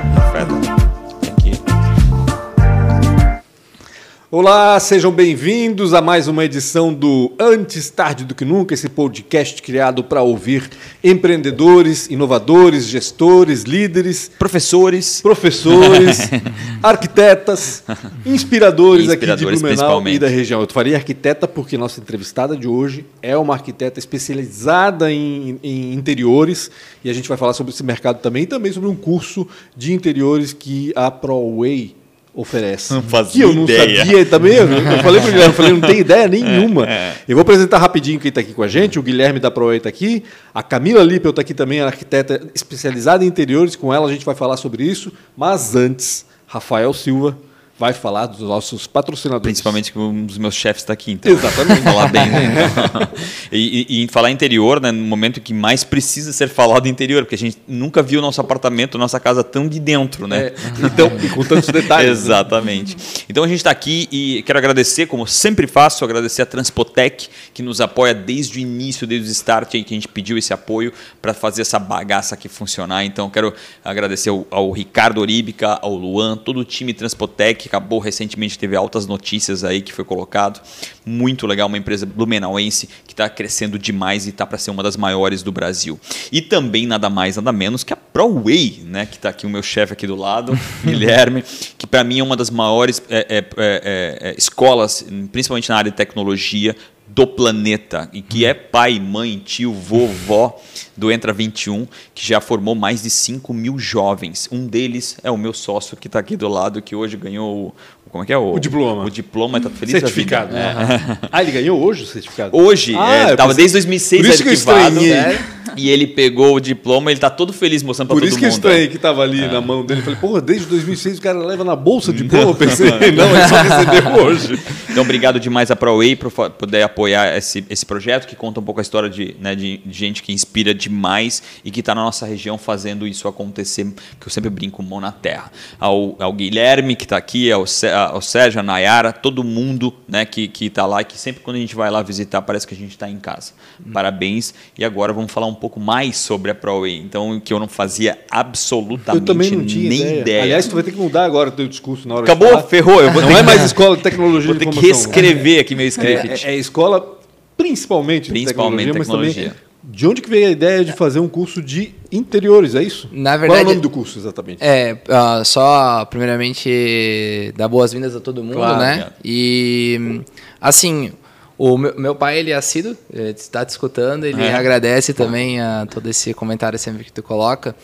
Café aqui. Olá, sejam bem-vindos a mais uma edição do Antes Tarde do que Nunca, esse podcast criado para ouvir empreendedores, inovadores, gestores, líderes, Professores. professores, arquitetas, inspiradores, aqui de Inspiradores, Blumenau e da região. Eu faria arquiteta porque nossa entrevistada de hoje é uma arquiteta especializada em, em interiores e a gente vai falar sobre esse mercado também e também sobre um curso de interiores que a ProWay oferece. Não fazia que eu não ideia. sabia também. Eu eu falei pro Guilherme, eu falei, não tem ideia nenhuma. Eu vou apresentar rapidinho quem está aqui com a gente. O Guilherme da ProWay está aqui. A Camila Lippel está aqui também, arquiteta especializada em interiores. Com ela a gente vai falar sobre isso. Mas antes, Rafael Silva vai falar dos nossos patrocinadores. Principalmente que um dos meus chefes está aqui, então. Exatamente. falar bem. Né? E, e- e falar interior, né, no momento que mais precisa ser falado interior, porque a gente nunca viu nosso apartamento, nossa casa tão de dentro, né? É, então, e com tantos detalhes. né? Exatamente. Então a gente está aqui e quero agradecer, como sempre faço, agradecer a Transpotec, que nos apoia desde o início, desde o start, aí que a gente pediu esse apoio para fazer essa bagaça aqui funcionar. Então quero agradecer ao, ao Ricardo Oríbica, ao Luan, todo o time Transpotec, que acabou recentemente, teve altas notícias aí que foi colocado. Muito legal, uma empresa blumenauense que está crescendo demais e está para ser uma das maiores do Brasil. E também nada mais, nada menos que a ProWay, né, que está aqui o meu chefe aqui do lado, Guilherme, que para mim é uma das maiores é, é, é, é, escolas, principalmente na área de tecnologia, do planeta e que é pai, mãe, tio, vovó do Entra 21, que já formou mais de 5 mil jovens. Um deles é o meu sócio que está aqui do lado, que hoje ganhou. Como é que é? O diploma. O diploma, está feliz Certificado. É. né? Ah, ele ganhou hoje o certificado? Hoje, Ah, é, eu tava pensei- desde 2006 Por isso que eu arquivado. estranhei. né? E ele pegou o diploma, ele tá todo feliz mostrando para Por todo isso que eu mundo. estranhei que estava ali na mão dele. Falei, porra, desde 2006 o cara leva na bolsa de diploma. Eu pensei, não, ele só recebeu hoje. Então, obrigado demais a ProWay por poder apoiar esse, esse projeto, que conta um pouco a história de, né, de, de gente que inspira demais e que está na nossa região fazendo isso acontecer, que eu sempre brinco, mão na terra. Ao, ao Guilherme, que está aqui, ao, Ao Sérgio, a Nayara, todo mundo né, que está lá que sempre quando a gente vai lá visitar, parece que a gente está em casa. Parabéns. E agora vamos falar um pouco mais sobre a ProWay. Então, que eu não fazia absolutamente Eu também não tinha nem ideia. ideia. Aliás, tu vai ter que mudar agora o teu discurso na hora Acabou, de falar. ferrou. Eu vou Não ter é mais escola de tecnologia Vou ter que reescrever aqui meu script. É, é escola principalmente, Principalmente de tecnologia, mas também tecnologia. De onde que veio a ideia de fazer um curso de interiores, é isso? Na Qual é verdade- o nome do curso, exatamente? É, ah, só primeiramente dar boas-vindas a todo mundo, Claro, né? E assim, o meu, meu pai ele é assíduo, está te escutando, ele É. agradece também a todo esse comentário sempre que tu coloca.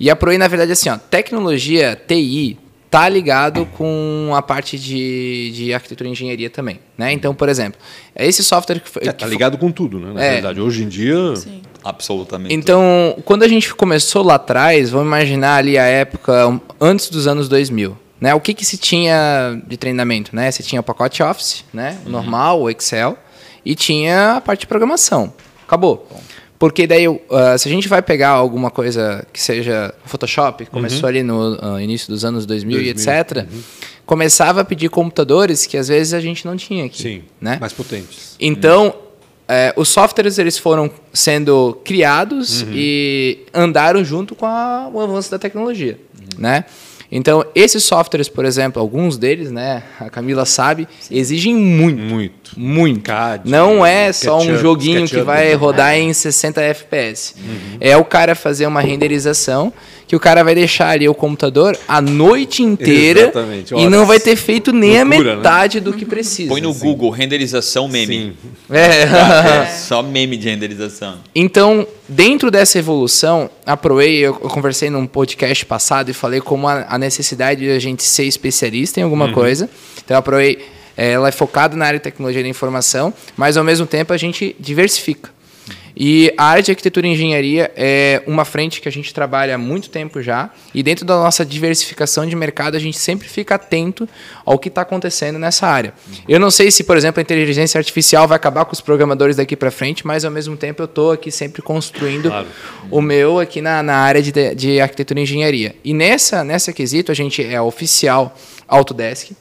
E a Proi, na verdade, assim, ó, tecnologia, TI, tá ligado com a parte de, de arquitetura e engenharia também, né? Então, por exemplo, esse software que foi... É, que tá ligado com tudo, né? Na É. verdade, hoje em dia. Absolutamente. Então, quando a gente começou lá atrás, vamos imaginar ali a época antes dos anos 2000. Né? O que, que se tinha de treinamento? Né? Você tinha o pacote Office, né? o normal, o Excel, e tinha a parte de programação. Acabou. Porque daí, ah, se a gente vai pegar alguma coisa que seja Photoshop, começou ali no ah, início dos anos 2000, e 2000, etc., começava a pedir computadores que às vezes a gente não tinha aqui. Sim, Né? mais potentes. Então, é, os softwares eles foram sendo criados e andaram junto com a- o avanço da tecnologia, né? Então, esses softwares, por exemplo, alguns deles, né, a Camila sabe, exigem muito, Muito. muito. CAD, Não é só um joguinho que vai né? rodar em 60 FPS. É o cara fazer uma renderização que o cara vai deixar ali o computador a noite inteira Exatamente, e não vai ter feito nem Loucura, a né? metade do que precisa. Põe no Google renderização meme. Sim. É. É, só meme de renderização. Então, dentro dessa evolução, a ProWay, eu, conversei num podcast passado e falei como a, a necessidade de a gente ser especialista em alguma coisa. Então, a ProWay, eh, ela é focada na área de tecnologia da informação, mas ao mesmo tempo a gente diversifica. E a área de arquitetura e engenharia é uma frente que a gente trabalha há muito tempo já. E dentro da nossa diversificação de mercado, a gente sempre fica atento ao que está acontecendo nessa área. Eu não sei se, por exemplo, a inteligência artificial vai acabar com os programadores daqui para frente, mas ao mesmo tempo eu estou aqui sempre construindo Claro. o meu aqui na, na área de, de arquitetura e engenharia. E nessa, nessa quesito, a gente é oficial Autodesk.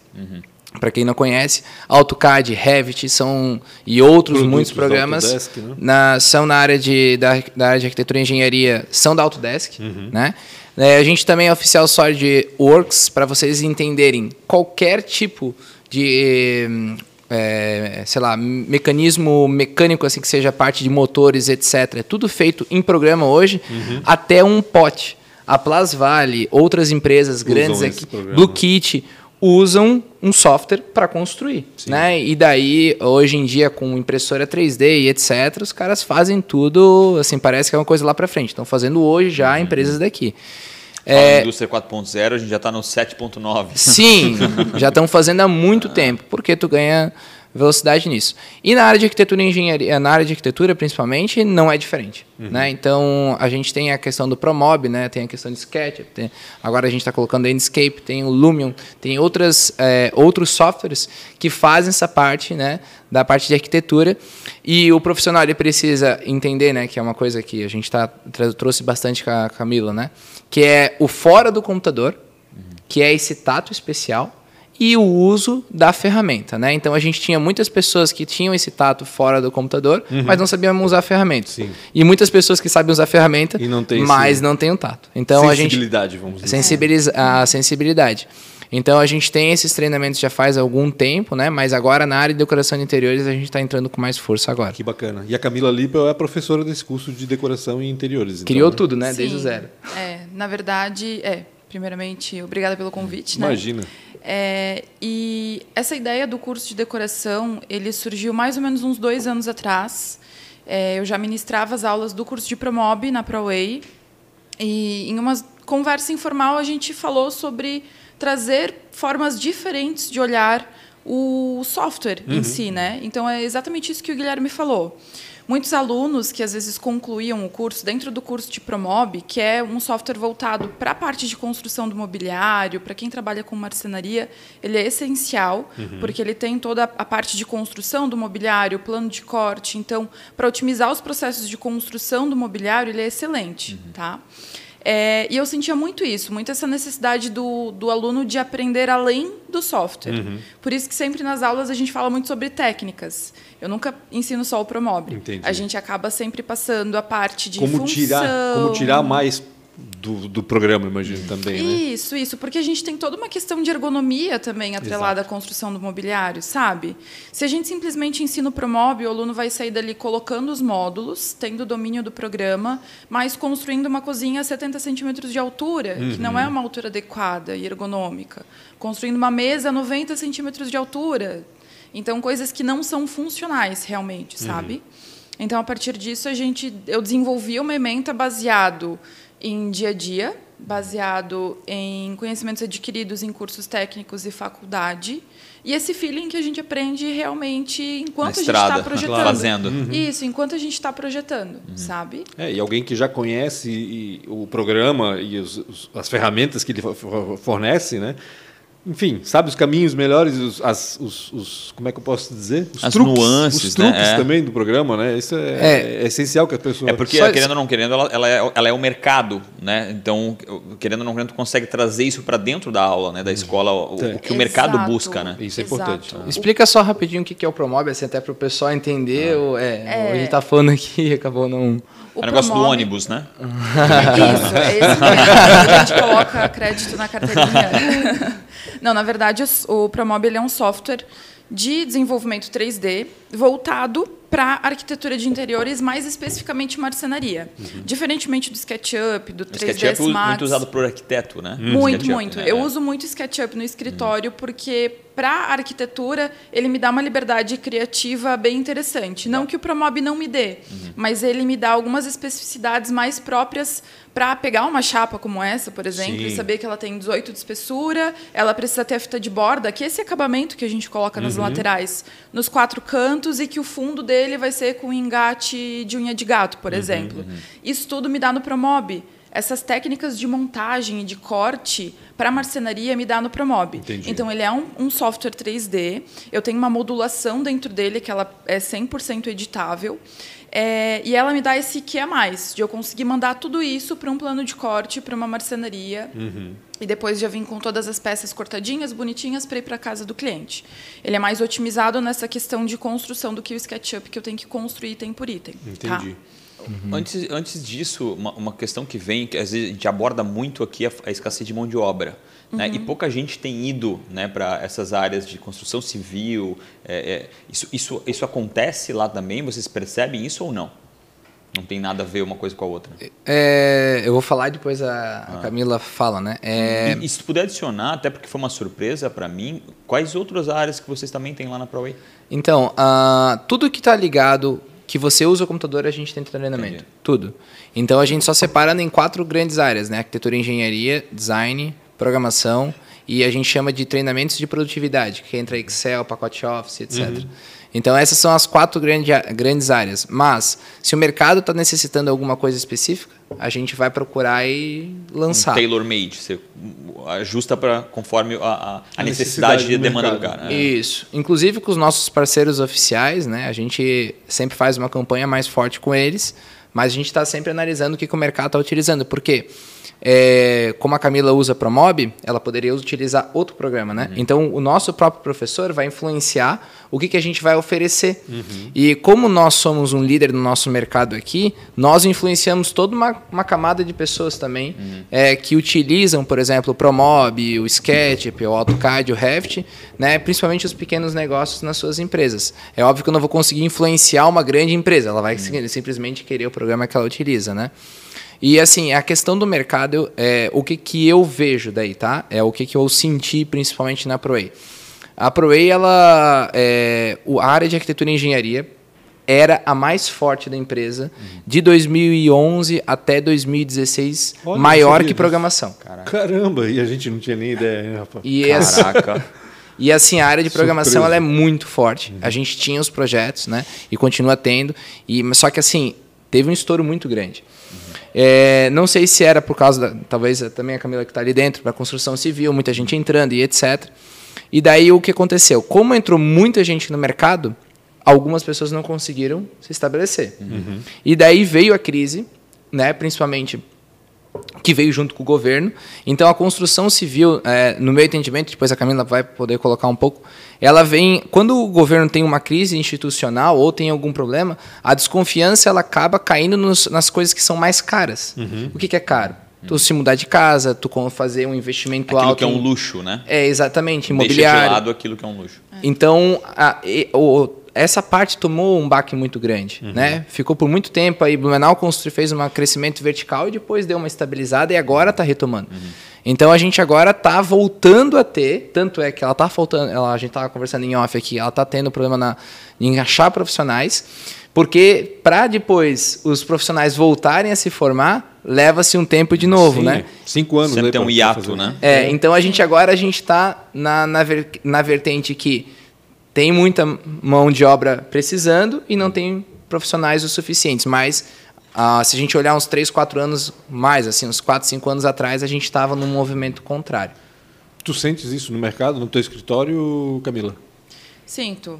Para quem não conhece, AutoCAD, Revit são e outros Produtos muitos programas Autodesk, né? na, são na área de da, da área de arquitetura e engenharia são da Autodesk, Uhum. né? É, a gente também é oficial SolidWorks para vocês entenderem qualquer tipo de é, sei lá, mecanismo mecânico assim que seja parte de motores, etc. É tudo feito em programa hoje, uhum. até um pote. A Plasvale, outras empresas grandes aqui, Blue Kit, usam um software para construir, Sim. né? E daí hoje em dia com impressora 3D e etc, os caras fazem tudo, assim, parece que é uma coisa lá para frente. Estão fazendo hoje já uhum. empresas daqui. É, indústria 4.0, a gente já está no 7.9. Sim, já estão fazendo há muito ah. tempo, porque tu ganha velocidade nisso. E na área de arquitetura e engenharia, na área de arquitetura principalmente, não é diferente. Uhum. Né? Então, a gente tem a questão do Promob, né? tem a questão de SketchUp, tem, agora a gente está colocando Endscape, tem o Lumion, tem outras, é, outros softwares que fazem essa parte né, da parte de arquitetura. E o profissional ele precisa entender, né, que é uma coisa que a gente tá, trouxe bastante com a Camila, né, que é o fora do computador, uhum. que é esse tato especial, e o uso da ferramenta. Né? Então a gente tinha muitas pessoas que tinham esse tato fora do computador, uhum. mas não sabiam usar a ferramenta. Sim. E muitas pessoas que sabem usar a ferramenta, não mas esse... não têm o tato. Então sensibilidade, a gente vamos dizer. Sensibiliza a sensibilidade. Então a gente tem esses treinamentos já faz algum tempo, né? Mas agora na área de decoração de interiores a gente está entrando com mais força agora. Que bacana. E a Camila Lippel é professora desse curso de decoração e interiores. Então, Criou né? tudo, né? Sim. Desde o zero. É, na verdade, é. Primeiramente, obrigada pelo convite. Imagina. Né? É, e essa ideia do curso de decoração, ele surgiu mais ou menos uns dois anos atrás. É, eu já ministrava as aulas do curso de Promob na ProWay. E em uma conversa informal a gente falou sobre trazer formas diferentes de olhar o software uhum. em si, né? Então é exatamente isso que o Guilherme falou. Muitos alunos que às vezes concluíam o curso dentro do curso de Promob, que é um software voltado para a parte de construção do mobiliário, para quem trabalha com marcenaria, ele é essencial, uhum. porque ele tem toda a parte de construção do mobiliário, plano de corte. Então, para otimizar os processos de construção do mobiliário, ele é excelente, uhum. tá? É, e eu sentia muito isso, muito essa necessidade do, do aluno de aprender além do software. Uhum. Por isso que sempre nas aulas a gente fala muito sobre técnicas. Eu nunca ensino só o Promob. Entendi. A gente acaba sempre passando a parte de como função. Tirar, como tirar mais do, do programa, imagino também. Né? Isso, isso, porque a gente tem toda uma questão de ergonomia também atrelada Exato. à construção do mobiliário, sabe? Se a gente simplesmente ensina o Promob, o aluno vai sair dali colocando os módulos, tendo o domínio do programa, mas construindo uma cozinha a 70 centímetros de altura, uhum. que não é uma altura adequada e ergonômica. Construindo uma mesa a 90 centímetros de altura. Então, coisas que não são funcionais realmente, sabe? Uhum. Então, a partir disso, a gente, eu desenvolvi uma ementa baseado em dia a dia, baseado em conhecimentos adquiridos em cursos técnicos e faculdade. E esse feeling que a gente aprende realmente enquanto estrada, a gente está projetando. Fazendo. Uhum. Isso, enquanto a gente está projetando, uhum. sabe? É, e alguém que já conhece o programa e os, os, as ferramentas que ele fornece, né? Enfim, sabe os caminhos melhores, os, as, os, os, como é que eu posso dizer? Os as truques, nuances, os truques né? também do programa, né? Isso é, é. é essencial que a pessoa... É porque, Só querendo ou não querendo, ela, ela, é, ela é o mercado, né? Então, querendo ou não querendo, tu consegue trazer isso para dentro da aula, né? Da escola, o, o que Exato. o mercado busca, né? Isso é Exato. importante. Explica só rapidinho o que é o Promob, assim, até para o pessoal entender. Ah. é, é. A gente tá falando aqui e acabou não... O é o negócio do ônibus, né? Isso, é mesmo. A gente coloca crédito na carteirinha. Não, na verdade, o Promob é um software de desenvolvimento 3D voltado para arquitetura de interiores, mais especificamente marcenaria. Uhum. Diferentemente do SketchUp, do 3ds SketchUp é muito usado por arquiteto, né? Muito, SketchUp, muito. Né? Eu uso muito SketchUp no escritório uhum. porque para arquitetura ele me dá uma liberdade criativa bem interessante. Não que o Promob não me dê, uhum. mas ele me dá algumas especificidades mais próprias para pegar uma chapa como essa, por exemplo, Sim. e saber que ela tem 18 de espessura, ela precisa ter a fita de borda, que é esse acabamento que a gente coloca nas uhum. laterais, nos quatro cantos e que o fundo dele vai ser com engate de unha de gato, por uhum, exemplo. Uhum. Isso tudo me dá no Promob. Essas técnicas de montagem e de corte para marcenaria me dá no Promob. Entendi. Então, ele é um, um, software 3D. Eu tenho uma modulação dentro dele que ela é 100% editável. É, e ela me dá esse que a mais, de eu conseguir mandar tudo isso para um plano de corte, para uma marcenaria. Uhum. E depois já vim com todas as peças cortadinhas, bonitinhas, para ir para casa do cliente. Ele é mais otimizado nessa questão de construção do que o SketchUp, que eu tenho que construir item por item. Tá? Entendi. Tá? Uhum. Antes, antes disso, uma, uma, questão que vem, que às vezes a gente aborda muito aqui, é a escassez de mão de obra. Uhum. Né? E pouca gente tem ido né, para essas áreas de construção civil. É, é, isso, isso, isso acontece lá também? Vocês percebem isso ou não? Não tem nada a ver uma coisa com a outra. É, eu vou falar e depois a, ah. Camila fala, né? É... E, e, se puder adicionar, até porque foi uma surpresa para mim, quais outras áreas que vocês também têm lá na ProWay? Então, uh, tudo que está ligado, que você usa o computador, a gente tem treinamento. Entendi. Tudo. Então, a gente só separa em quatro grandes áreas, né? Arquitetura engenharia, design, programação e a gente chama de treinamentos de produtividade, que entra Excel, pacote Office, etc. Uhum. Então, essas são as quatro grande, grandes áreas. Mas, se o mercado está necessitando de alguma coisa específica, a gente vai procurar e lançar. Um tailor-made, você ajusta para conforme a, a, a necessidade, e demanda do cara. Né? Isso. Inclusive com os nossos parceiros oficiais, né? A gente sempre faz uma campanha mais forte com eles, mas a gente está sempre analisando o que, que o mercado está utilizando. Por quê? Porque é, como a Camila usa Promob, ela poderia utilizar outro programa, né? Uhum. Então, o nosso próprio professor vai influenciar o que, que a gente vai oferecer. Uhum. E como nós somos um líder no nosso mercado aqui, nós influenciamos toda uma, uma camada de pessoas também uhum. é, que utilizam, por exemplo, o Promob, o Sketchup, o AutoCAD, o Revit, né? principalmente os pequenos negócios nas suas empresas. É óbvio que eu não vou conseguir influenciar uma grande empresa, ela vai uhum. simplesmente querer o programa que ela utiliza, né? E assim, a questão do mercado, é, o que, que eu vejo daí, tá? É o que, que eu senti principalmente na ProWay. A ProWay, ela, é, a área de arquitetura e engenharia era a mais forte da empresa uhum. de 2011 até 2016, Olha, maior que programação. Caraca. Caramba, e a gente não tinha nem ideia, rapaz? E Caraca. E assim, a área de programação ela é muito forte. Uhum. A gente tinha os projetos, né? E continua tendo. E, só que assim, teve um estouro muito grande. É, não sei se era por causa, da, talvez também a Camila que está ali dentro, para construção civil, muita gente entrando e etc. E daí o que aconteceu? Como entrou muita gente no mercado, algumas pessoas não conseguiram se estabelecer. Uhum. E daí veio a crise, né, principalmente que veio junto com o governo. Então, a construção civil, é, no meu entendimento, depois a Camila vai poder colocar um pouco, ela vem quando o governo tem uma crise institucional ou tem algum problema, a desconfiança ela acaba caindo nos, nas coisas que são mais caras. Uhum. O que, que, é caro? Tu se mudar de casa, tu fazer um investimento aquilo alto. Aquilo que é um luxo, né? É, exatamente, imobiliário. Deixa de lado aquilo que é um luxo. Então, a, e, o, essa parte tomou um baque muito grande, uhum. né? Ficou por muito tempo aí, Blumenau constru, fez um crescimento vertical e depois deu uma estabilizada e agora está retomando. Uhum. Então a gente agora está voltando a ter, tanto é que ela está faltando, ela, a gente estava conversando em off aqui, ela está tendo problema na, em achar profissionais, porque para depois os profissionais voltarem a se formar, leva-se um tempo de novo, Sim, né? Cinco anos. Sempre né, tem um hiato, né? É, então a gente agora a gente está na, na, ver, na vertente que tem muita mão de obra precisando e não tem profissionais o suficientes. Mas ah, se a gente olhar uns 3, 4 anos mais, assim, uns 4, 5 anos atrás, a gente estava num movimento contrário. Tu sentes isso no mercado, no teu escritório, Camila? Sinto.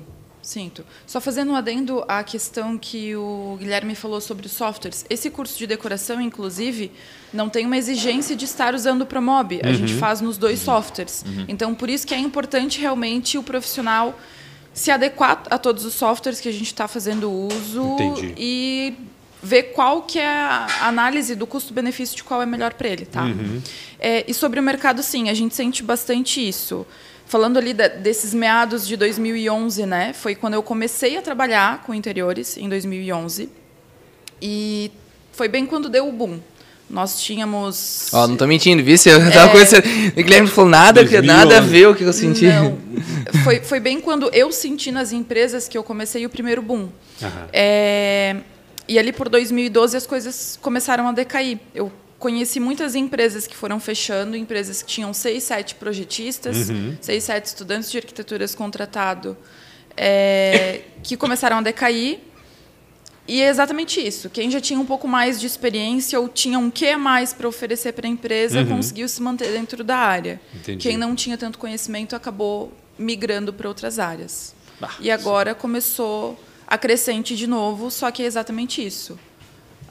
Sinto. Só fazendo um adendo à questão que o Guilherme falou sobre os softwares. Esse curso de decoração, inclusive, não tem uma exigência de estar usando o Promob. A uhum. gente faz nos dois softwares. Uhum. Então, por isso que é importante realmente o profissional se adequar a todos os softwares que a gente está fazendo uso Entendi. e ver qual que é a análise do custo-benefício de qual é melhor para ele, tá? Uhum. É, e sobre o mercado, sim, a gente sente bastante isso. Falando ali da, desses meados de 2011, né? Foi quando eu comecei a trabalhar com interiores em 2011 e foi bem quando deu o boom. Nós tínhamos. Ó, oh, não tô mentindo, viu? Eu é... tava conhecendo. O Guilherme falou nada, nada a ver o que eu senti. Não. Foi, foi bem quando eu senti nas empresas que eu comecei o primeiro boom. Uhum. É... E ali por 2012 as coisas começaram a decair. Eu conheci muitas empresas que foram fechando, empresas que tinham seis, sete projetistas, uhum. seis, sete estudantes de arquiteturas contratado, é... que começaram a decair e é exatamente isso. Quem já tinha um pouco mais de experiência ou tinha um que mais para oferecer para a empresa uhum. conseguiu se manter dentro da área. Entendi. Quem não tinha tanto conhecimento acabou migrando para outras áreas. Ah, e agora sim. começou a crescente de novo, só que é exatamente isso.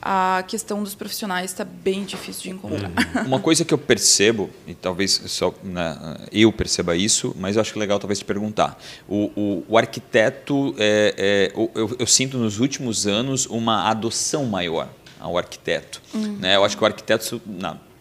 A questão dos profissionais está bem difícil de encontrar. Uma coisa que eu percebo, e talvez só né, eu perceba isso, mas eu acho que legal talvez te perguntar. O, o, o arquiteto, é, é, eu, eu, sinto nos últimos anos uma adoção maior ao arquiteto. Uhum. Né? Eu acho que o arquiteto,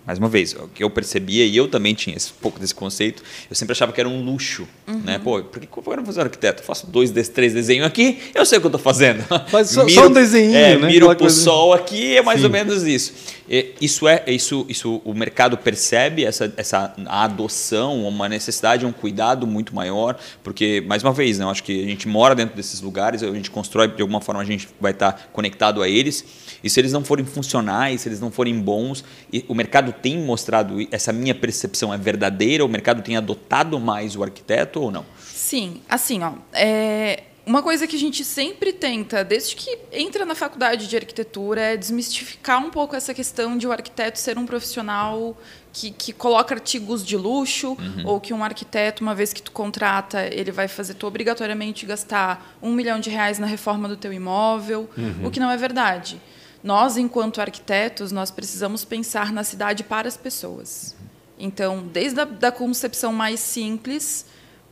mais uma vez, o que eu percebia, e eu também tinha esse pouco desse conceito, eu sempre achava que era um luxo. Uhum. Né? Pô, por que eu não fazer arquiteto? Eu faço dois, três desenhos aqui, eu sei o que eu estou fazendo. Faz só, miro, só um desenho, é, né? Miro para o sol aqui, é mais Sim. ou menos isso. E, isso é, isso, isso o mercado percebe essa, essa adoção, uma necessidade, um cuidado muito maior, porque, mais uma vez, né, eu acho que a gente mora dentro desses lugares, a gente constrói, de alguma forma a gente vai estar conectado a eles, e se eles não forem funcionais, se eles não forem bons, o mercado tem mostrado, essa minha percepção é verdadeira, o mercado tem adotado mais o arquiteto ou não? Sim, assim, ó, é, uma coisa que a gente sempre tenta, desde que entra na faculdade de arquitetura, é desmistificar um pouco essa questão de o arquiteto ser um profissional que, que coloca artigos de luxo, uhum. ou que um arquiteto, uma vez que tu contrata, ele vai fazer tu obrigatoriamente gastar um milhão de reais na reforma do teu imóvel, uhum. o que não é verdade. Nós, enquanto arquitetos, nós precisamos pensar na cidade para as pessoas. Então, desde a da concepção mais simples,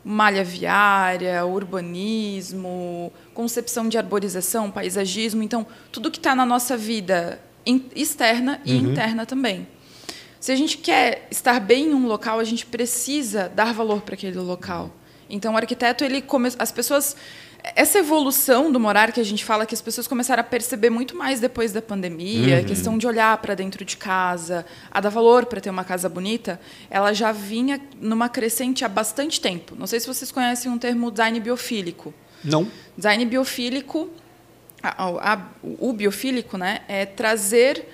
malha viária, urbanismo, concepção de arborização, paisagismo, então tudo que está na nossa vida externa e uhum. interna também. Se a gente quer estar bem em um local, a gente precisa dar valor para aquele local. Então, o arquiteto, ele come... as pessoas essa evolução do morar que a gente fala que as pessoas começaram a perceber muito mais depois da pandemia, uhum. a questão de olhar para dentro de casa, a dar valor para ter uma casa bonita, ela já vinha numa crescente há bastante tempo. Não sei se vocês conhecem um termo design biofílico. Não. Design biofílico, a, a, o biofílico, né, é trazer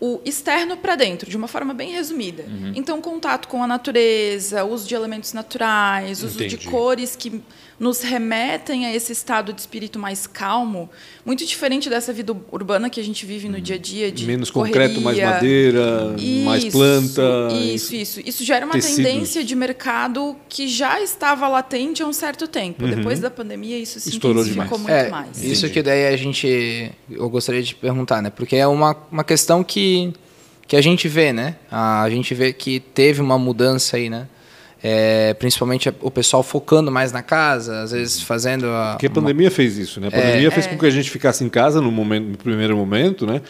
o externo para dentro, de uma forma bem resumida. Uhum. Então, contato com a natureza, uso de elementos naturais, uso Entendi. de cores que nos remetem a esse estado de espírito mais calmo, muito diferente dessa vida urbana que a gente vive no dia a dia de menos correria. concreto, mais madeira, isso, mais planta. Isso, isso. Isso gera uma tecidos. tendência de mercado que já estava latente há um certo tempo. Uhum. Depois da pandemia, isso se Estourou intensificou demais. muito é, mais. Isso que daí a gente, eu gostaria de perguntar, né? Porque é uma, uma questão que que a gente vê, né? A gente vê que teve uma mudança aí, né? É, principalmente o pessoal focando mais na casa, às vezes fazendo a. Porque a pandemia uma... fez isso, né? A pandemia é, fez é... com que a gente ficasse em casa no, momento, no primeiro momento, né?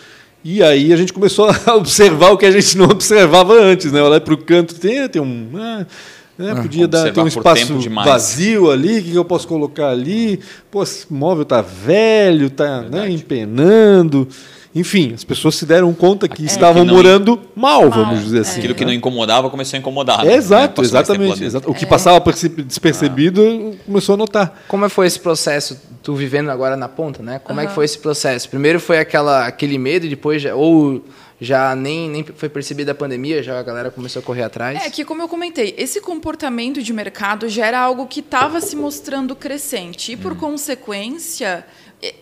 E aí a gente começou a observar o que a gente não observava antes, né? Olhar para o canto, tem, tem um. Ah, né? Ah, Podia dar, ter um espaço vazio ali, o que eu posso colocar ali? Pô, esse móvel tá velho, tá né, empenando. Enfim, as pessoas se deram conta que é, estavam que morando mal, vamos dizer assim. Aquilo que não incomodava começou a incomodar. Né? Exato, exatamente. Exato. O que é. passava despercebido ah. começou a notar. Como foi esse processo, tu vivendo agora na ponta, né? Como uhum. é que foi esse processo? Primeiro foi aquela, aquele medo e depois já, ou já nem, nem foi percebida a pandemia, já a galera começou a correr atrás? É que, como eu comentei, esse comportamento de mercado já era algo que estava se mostrando crescente. E, por hum. consequência,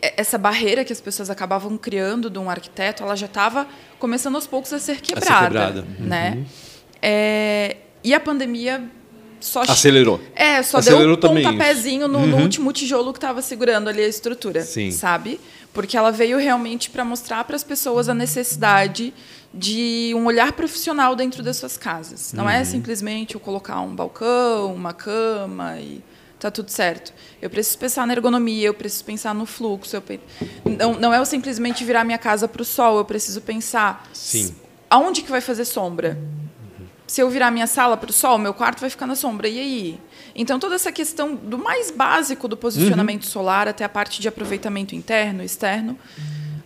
essa barreira que as pessoas acabavam criando de um arquiteto, ela já estava começando aos poucos a ser quebrada. A ser quebrada. Né? Uhum. É, e a pandemia só acelerou. É, só acelerou deu um pontapézinho no, uhum. no, último tijolo que estava segurando ali a estrutura, Sim. sabe? Porque ela veio realmente para mostrar para as pessoas a necessidade de um olhar profissional dentro das suas casas. Não é uhum. é simplesmente eu colocar um balcão, uma cama e tá tudo certo. Eu preciso pensar na ergonomia, eu preciso pensar no fluxo. Pe... não, não é eu simplesmente virar minha casa para o sol, eu preciso pensar Sim. aonde que vai fazer sombra. Se eu virar minha sala para o sol, meu quarto vai ficar na sombra. E aí? Então, toda essa questão do mais básico do posicionamento uhum. solar até a parte de aproveitamento interno e externo,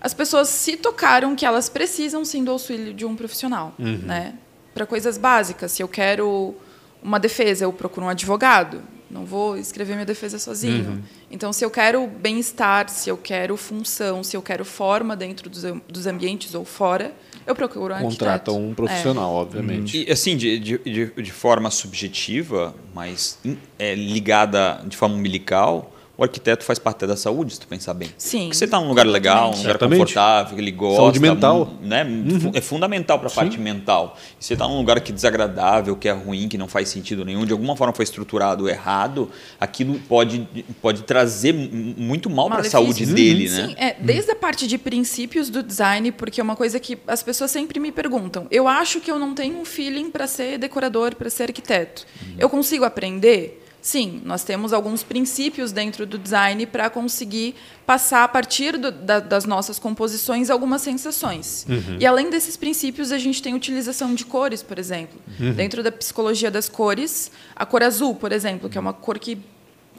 as pessoas se tocaram que elas precisam sim do auxílio de um profissional. Uhum. Né? Para coisas básicas. Se eu quero uma defesa, eu procuro um advogado. Não vou escrever minha defesa sozinho. Uhum. Então, se eu quero bem-estar, se eu quero função, se eu quero forma dentro dos, dos ambientes ou fora, eu procuro um Contrata um profissional, é. obviamente. E, assim, de, de, de forma subjetiva, mas é, ligada de forma umbilical, o arquiteto faz parte da saúde, se tu pensar bem. Sim. Porque você está num lugar legal, um lugar Certamente. confortável, que ele gosta. Saúde mental. Né? É fundamental para a parte mental. E você está num lugar que é desagradável, que é ruim, que não faz sentido nenhum, de alguma forma foi estruturado errado, aquilo pode, pode trazer muito mal para a saúde dele, Sim, né? é, desde a parte de princípios do design, porque é uma coisa que as pessoas sempre me perguntam. Eu acho que eu não tenho um feeling para ser decorador, para ser arquiteto. Eu consigo aprender? Sim, nós temos alguns princípios dentro do design para conseguir passar a partir do- da- das nossas composições algumas sensações. E além desses princípios, a gente tem utilização de cores, por exemplo. Dentro da psicologia das cores, a cor azul, por exemplo, que é uma cor que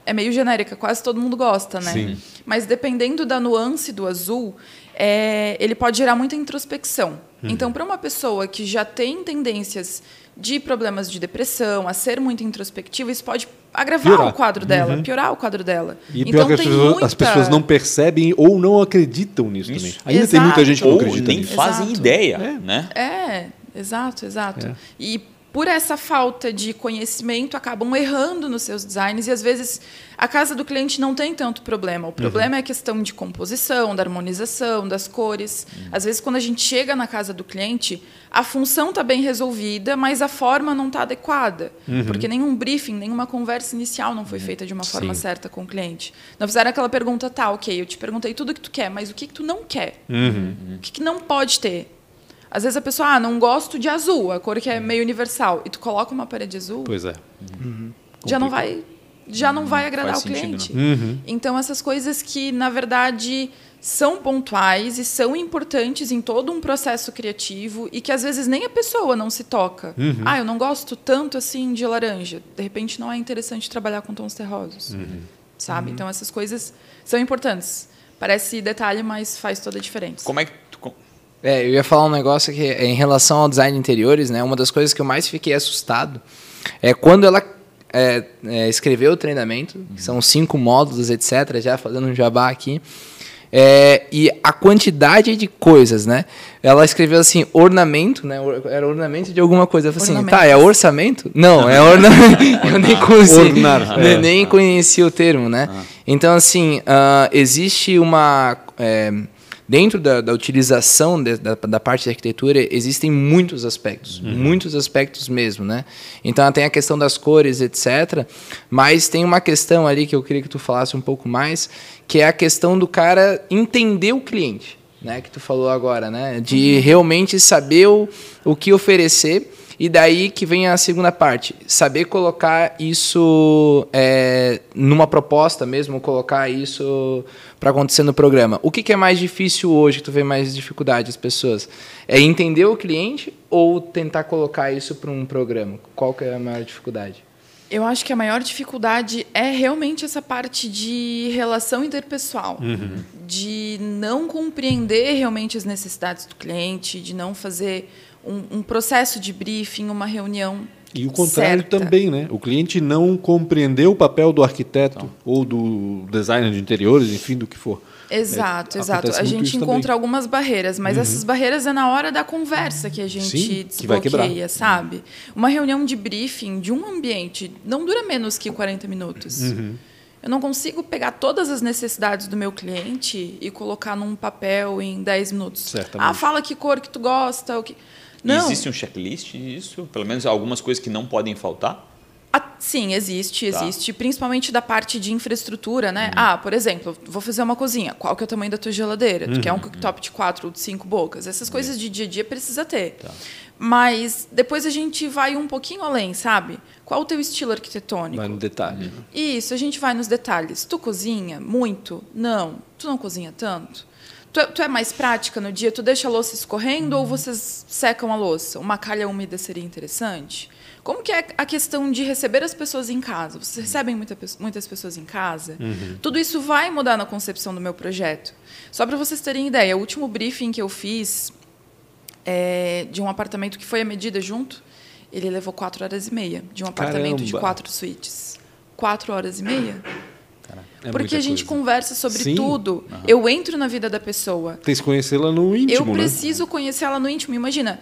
é meio genérica, quase todo mundo gosta, né? Sim. Mas dependendo da nuance do azul, é, ele pode gerar muita introspecção. Então, para uma pessoa que já tem tendências de problemas de depressão, a ser muito introspectiva, isso pode agravar Piorar. o quadro dela, piorar o quadro dela. E então, pior que as pessoas, muita... as pessoas não percebem ou não acreditam nisso Isso. também. Ainda tem muita gente que não Ou acredita nem nisso. fazem Exato. ideia, É. né? É, exato, exato. É. E por essa falta de conhecimento, acabam errando nos seus designs e às vezes a casa do cliente não tem tanto problema. O problema é a questão de composição, da harmonização, das cores. Às vezes, quando a gente chega na casa do cliente, a função está bem resolvida, mas a forma não está adequada. Porque nenhum briefing, nenhuma conversa inicial não foi feita de uma forma Sim. certa com o cliente. Não fizeram aquela pergunta, tá, ok, eu te perguntei tudo o que tu quer, mas o que, que tu não quer? O que, que não pode ter? Às vezes a pessoa, ah, não gosto de azul, a cor que é meio universal, e tu coloca uma parede azul, Pois é. já não vai, já não vai agradar faz o sentido, cliente. Uhum. Então essas coisas que na verdade são pontuais e são importantes em todo um processo criativo e que às vezes nem a pessoa não se toca. Uhum. Ah, eu não gosto tanto assim de laranja. De repente não é interessante trabalhar com tons terrosos, Uhum. sabe? Então essas coisas são importantes. Parece detalhe, mas faz toda a diferença. Como é que É, eu ia falar um negócio que é em relação ao design de interiores, né? Uma das coisas que eu mais fiquei assustado é quando ela é, é, escreveu o treinamento, que são cinco módulos, etc. Já fazendo um jabá aqui. É, e a quantidade de coisas, né? Ela escreveu assim, ornamento, né? Or- Era ornamento de alguma coisa. Eu falei assim, tá, é orçamento? Não, é ornamento. eu nem conheci, Ornar, ne- é. nem conhecia o termo, né? Então, assim, ah, existe uma... é, dentro da, da utilização de- da, da parte de arquitetura, existem muitos aspectos, muitos aspectos mesmo, né? Então, tem a questão das cores, etc. Mas tem uma questão ali que eu queria que tu falasse um pouco mais, que é a questão do cara entender o cliente, né? Que tu falou agora, né? De realmente saber o, o que oferecer e daí que vem a segunda parte, saber colocar isso é, numa proposta mesmo, colocar isso para acontecer no programa. O que, que é mais difícil hoje, que tu vê mais dificuldade as pessoas? É entender o cliente ou tentar colocar isso para um programa? Qual que é a maior dificuldade? Eu acho que a maior dificuldade é realmente essa parte de relação interpessoal, de não compreender realmente as necessidades do cliente, de não fazer um, um processo de briefing, uma reunião. E o contrário certa. também, né? O cliente não compreendeu o papel do arquiteto ou do designer de interiores, enfim, do que for. Exato, É, exato. A gente encontra também. Uhum. algumas barreiras, mas essas barreiras é na hora da conversa que a gente Sim, que desbloqueia, sabe? Uma reunião de briefing de um ambiente não dura menos que 40 minutos. Uhum. Eu não consigo pegar todas as necessidades do meu cliente e colocar num papel em 10 minutos. Certamente. Ah, fala que cor que tu gosta, o que Não. Existe um checklist disso? Pelo menos algumas coisas que não podem faltar? Ah, sim, existe, Tá. existe. Principalmente da parte de infraestrutura, né? Ah, por exemplo, vou fazer uma cozinha. Qual que é o tamanho da tua geladeira? Tu quer um cooktop de quatro ou de cinco bocas? Essas coisas de dia a dia precisa ter. Mas depois a gente vai um pouquinho além, sabe? Qual o teu estilo arquitetônico? Vai no detalhe. né? Isso, a gente vai nos detalhes. Tu cozinha muito? Não. Tu não cozinha tanto? Tu é, tu é mais prática no dia? Tu deixa a louça escorrendo ou vocês secam a louça? Uma calha úmida seria interessante? Como que é a questão de receber as pessoas em casa? Vocês recebem muita, muitas pessoas em casa? Tudo isso vai mudar na concepção do meu projeto. Só para vocês terem ideia, o último briefing que eu fiz é, de um apartamento que foi a medida junto, ele levou quatro horas e meia. De um apartamento de Caramba! quatro suítes. Quatro horas e meia? É Porque a gente coisa. conversa sobre Sim. tudo. Eu entro na vida da pessoa. Tem que conhecê-la no íntimo, Eu né? preciso conhecer ela no íntimo. Imagina,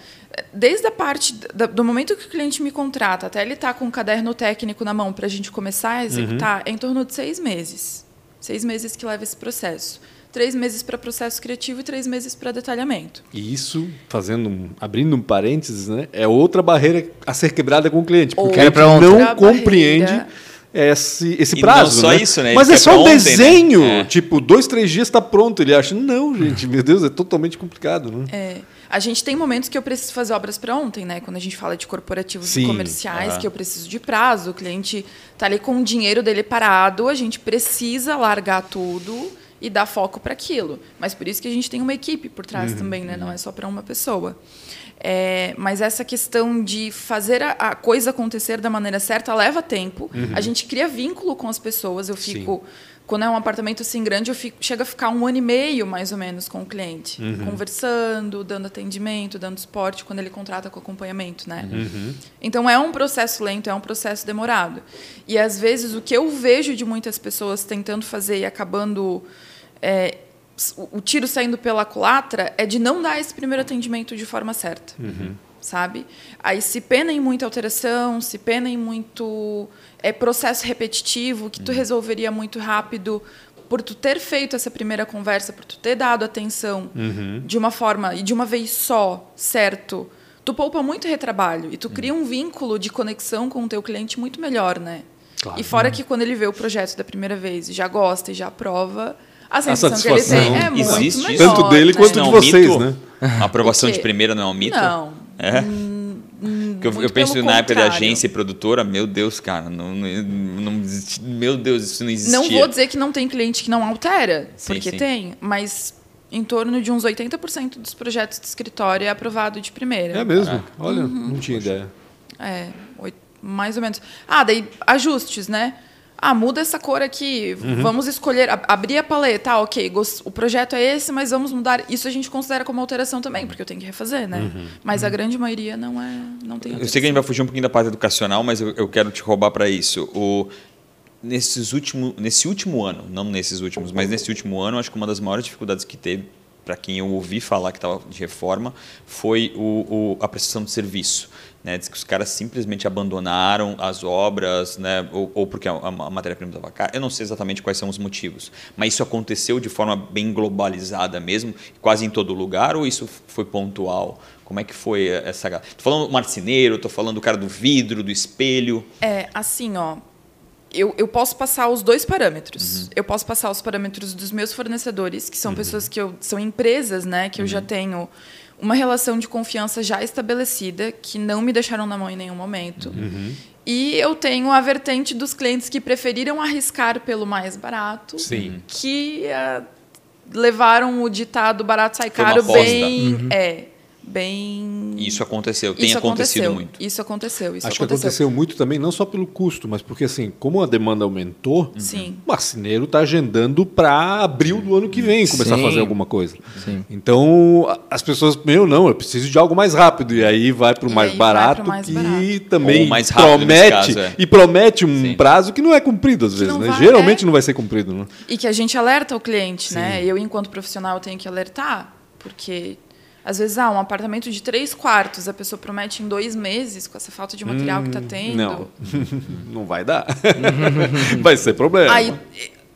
desde a parte da- do momento que o cliente me contrata até ele estar com o caderno técnico na mão para a gente começar a executar, é em torno de seis meses. Seis meses que leva esse processo. Três meses para processo criativo e três meses para detalhamento. E isso, fazendo abrindo um parênteses, né, é outra barreira a ser quebrada com o cliente. Porque ele não barreira. compreende esse, esse E prazo. não só né? isso, né? Ele Mas é só um ontem, né? desenho. É. Tipo, dois, três dias está pronto. Ele acha, não, gente, meu Deus, é totalmente complicado. Né? É, a gente tem momentos que eu preciso fazer obras para ontem, né? Quando a gente fala de corporativos Sim. e comerciais, Aham. que eu preciso de prazo, o cliente tá ali com o dinheiro dele parado, a gente precisa largar tudo e dar foco para aquilo. Mas por isso que a gente tem uma equipe por trás também, né? Não é só para uma pessoa. É, mas essa questão de fazer a, a coisa acontecer da maneira certa leva tempo. A gente cria vínculo com as pessoas. Eu fico quando é um apartamento assim grande, eu fico, chego a ficar um ano e meio, mais ou menos, com o cliente. Conversando, dando atendimento, dando suporte, quando ele contrata com acompanhamento, né? Então, é um processo lento, é um processo demorado. E, às vezes, o que eu vejo de muitas pessoas tentando fazer e acabando... é, o tiro saindo pela culatra é de não dar esse primeiro atendimento de forma certa sabe? Aí se pena em muita alteração, se pena em muito é, processo repetitivo que tu resolveria muito rápido por tu ter feito essa primeira conversa, por tu ter dado atenção de uma forma e de uma vez só, certo? Tu poupa muito retrabalho e tu cria um vínculo de conexão com o teu cliente muito melhor, né? Claro. E fora que quando ele vê o projeto da primeira vez e já gosta e já aprova, a sensação que ele satisfação. tem é muito Existe melhor, Tanto dele né? quanto Não de é um vocês, mito? né? A aprovação de primeira não é um mito? Não. É? Porque eu, muito eu penso na época da agência e produtora, meu Deus, cara, não, não, meu Deus, isso não existia. Não vou dizer que não tem cliente que não altera, Sim, porque sim. tem, mas em torno de uns 80% dos projetos de escritório é aprovado de primeira. É mesmo? Olha, não tinha ideia. É, mais ou menos. Ah, daí ajustes, né? Ah, muda essa cor aqui, Uhum. vamos escolher, ab- abrir a paleta, ah, ok, o projeto é esse, mas vamos mudar. Isso a gente considera como alteração também, porque eu tenho que refazer, né? Uhum. Mas a grande maioria não é, não tem Eu sei que a gente vai fugir um pouquinho da parte educacional, mas eu, eu quero te roubar para isso. O, nesses último, nesse último ano, não nesses últimos, mas nesse último ano, acho que uma das maiores dificuldades que teve, para quem eu ouvi falar que estava de reforma, foi o, o- a prestação de serviço. Né? Diz que os caras simplesmente abandonaram as obras, né? ou, ou porque a, a matéria-prima estava cara. Eu não sei exatamente quais são os motivos, mas isso aconteceu de forma bem globalizada mesmo, quase em todo lugar, ou isso foi pontual? Como é que foi essa. Estou falando do marceneiro, estou falando do cara do vidro, do espelho. É, assim, ó. Eu, eu posso passar os dois parâmetros. Eu posso passar os parâmetros dos meus fornecedores, que são pessoas que eu. são empresas, né? Que eu já tenho uma relação de confiança já estabelecida, que não me deixaram na mão em nenhum momento. E eu tenho a vertente dos clientes que preferiram arriscar pelo mais barato, Sim. que ah, levaram o ditado barato sai caro bem. É, bem. Isso aconteceu, tem Isso acontecido aconteceu. muito. Isso aconteceu. Isso Acho que aconteceu. aconteceu muito também, não só pelo custo, mas porque assim, como a demanda aumentou, Sim. o marceneiro está agendando para abril do ano que vem começar Sim. a fazer alguma coisa. Sim. Então, as pessoas, meu, não, eu preciso de algo mais rápido. E aí vai para o mais barato, mais que barato. também mais rápido promete caso, é. e promete um Sim. prazo que não é cumprido às vezes, não né? vai, Geralmente é. não vai ser cumprido, né? E que a gente alerta o cliente, né? Eu, enquanto profissional, tenho que alertar, porque às vezes, ah, um apartamento de três quartos, a pessoa promete em dois meses, com essa falta de material que está tendo. Hum, Não, não vai dar. vai ser problema. Aí,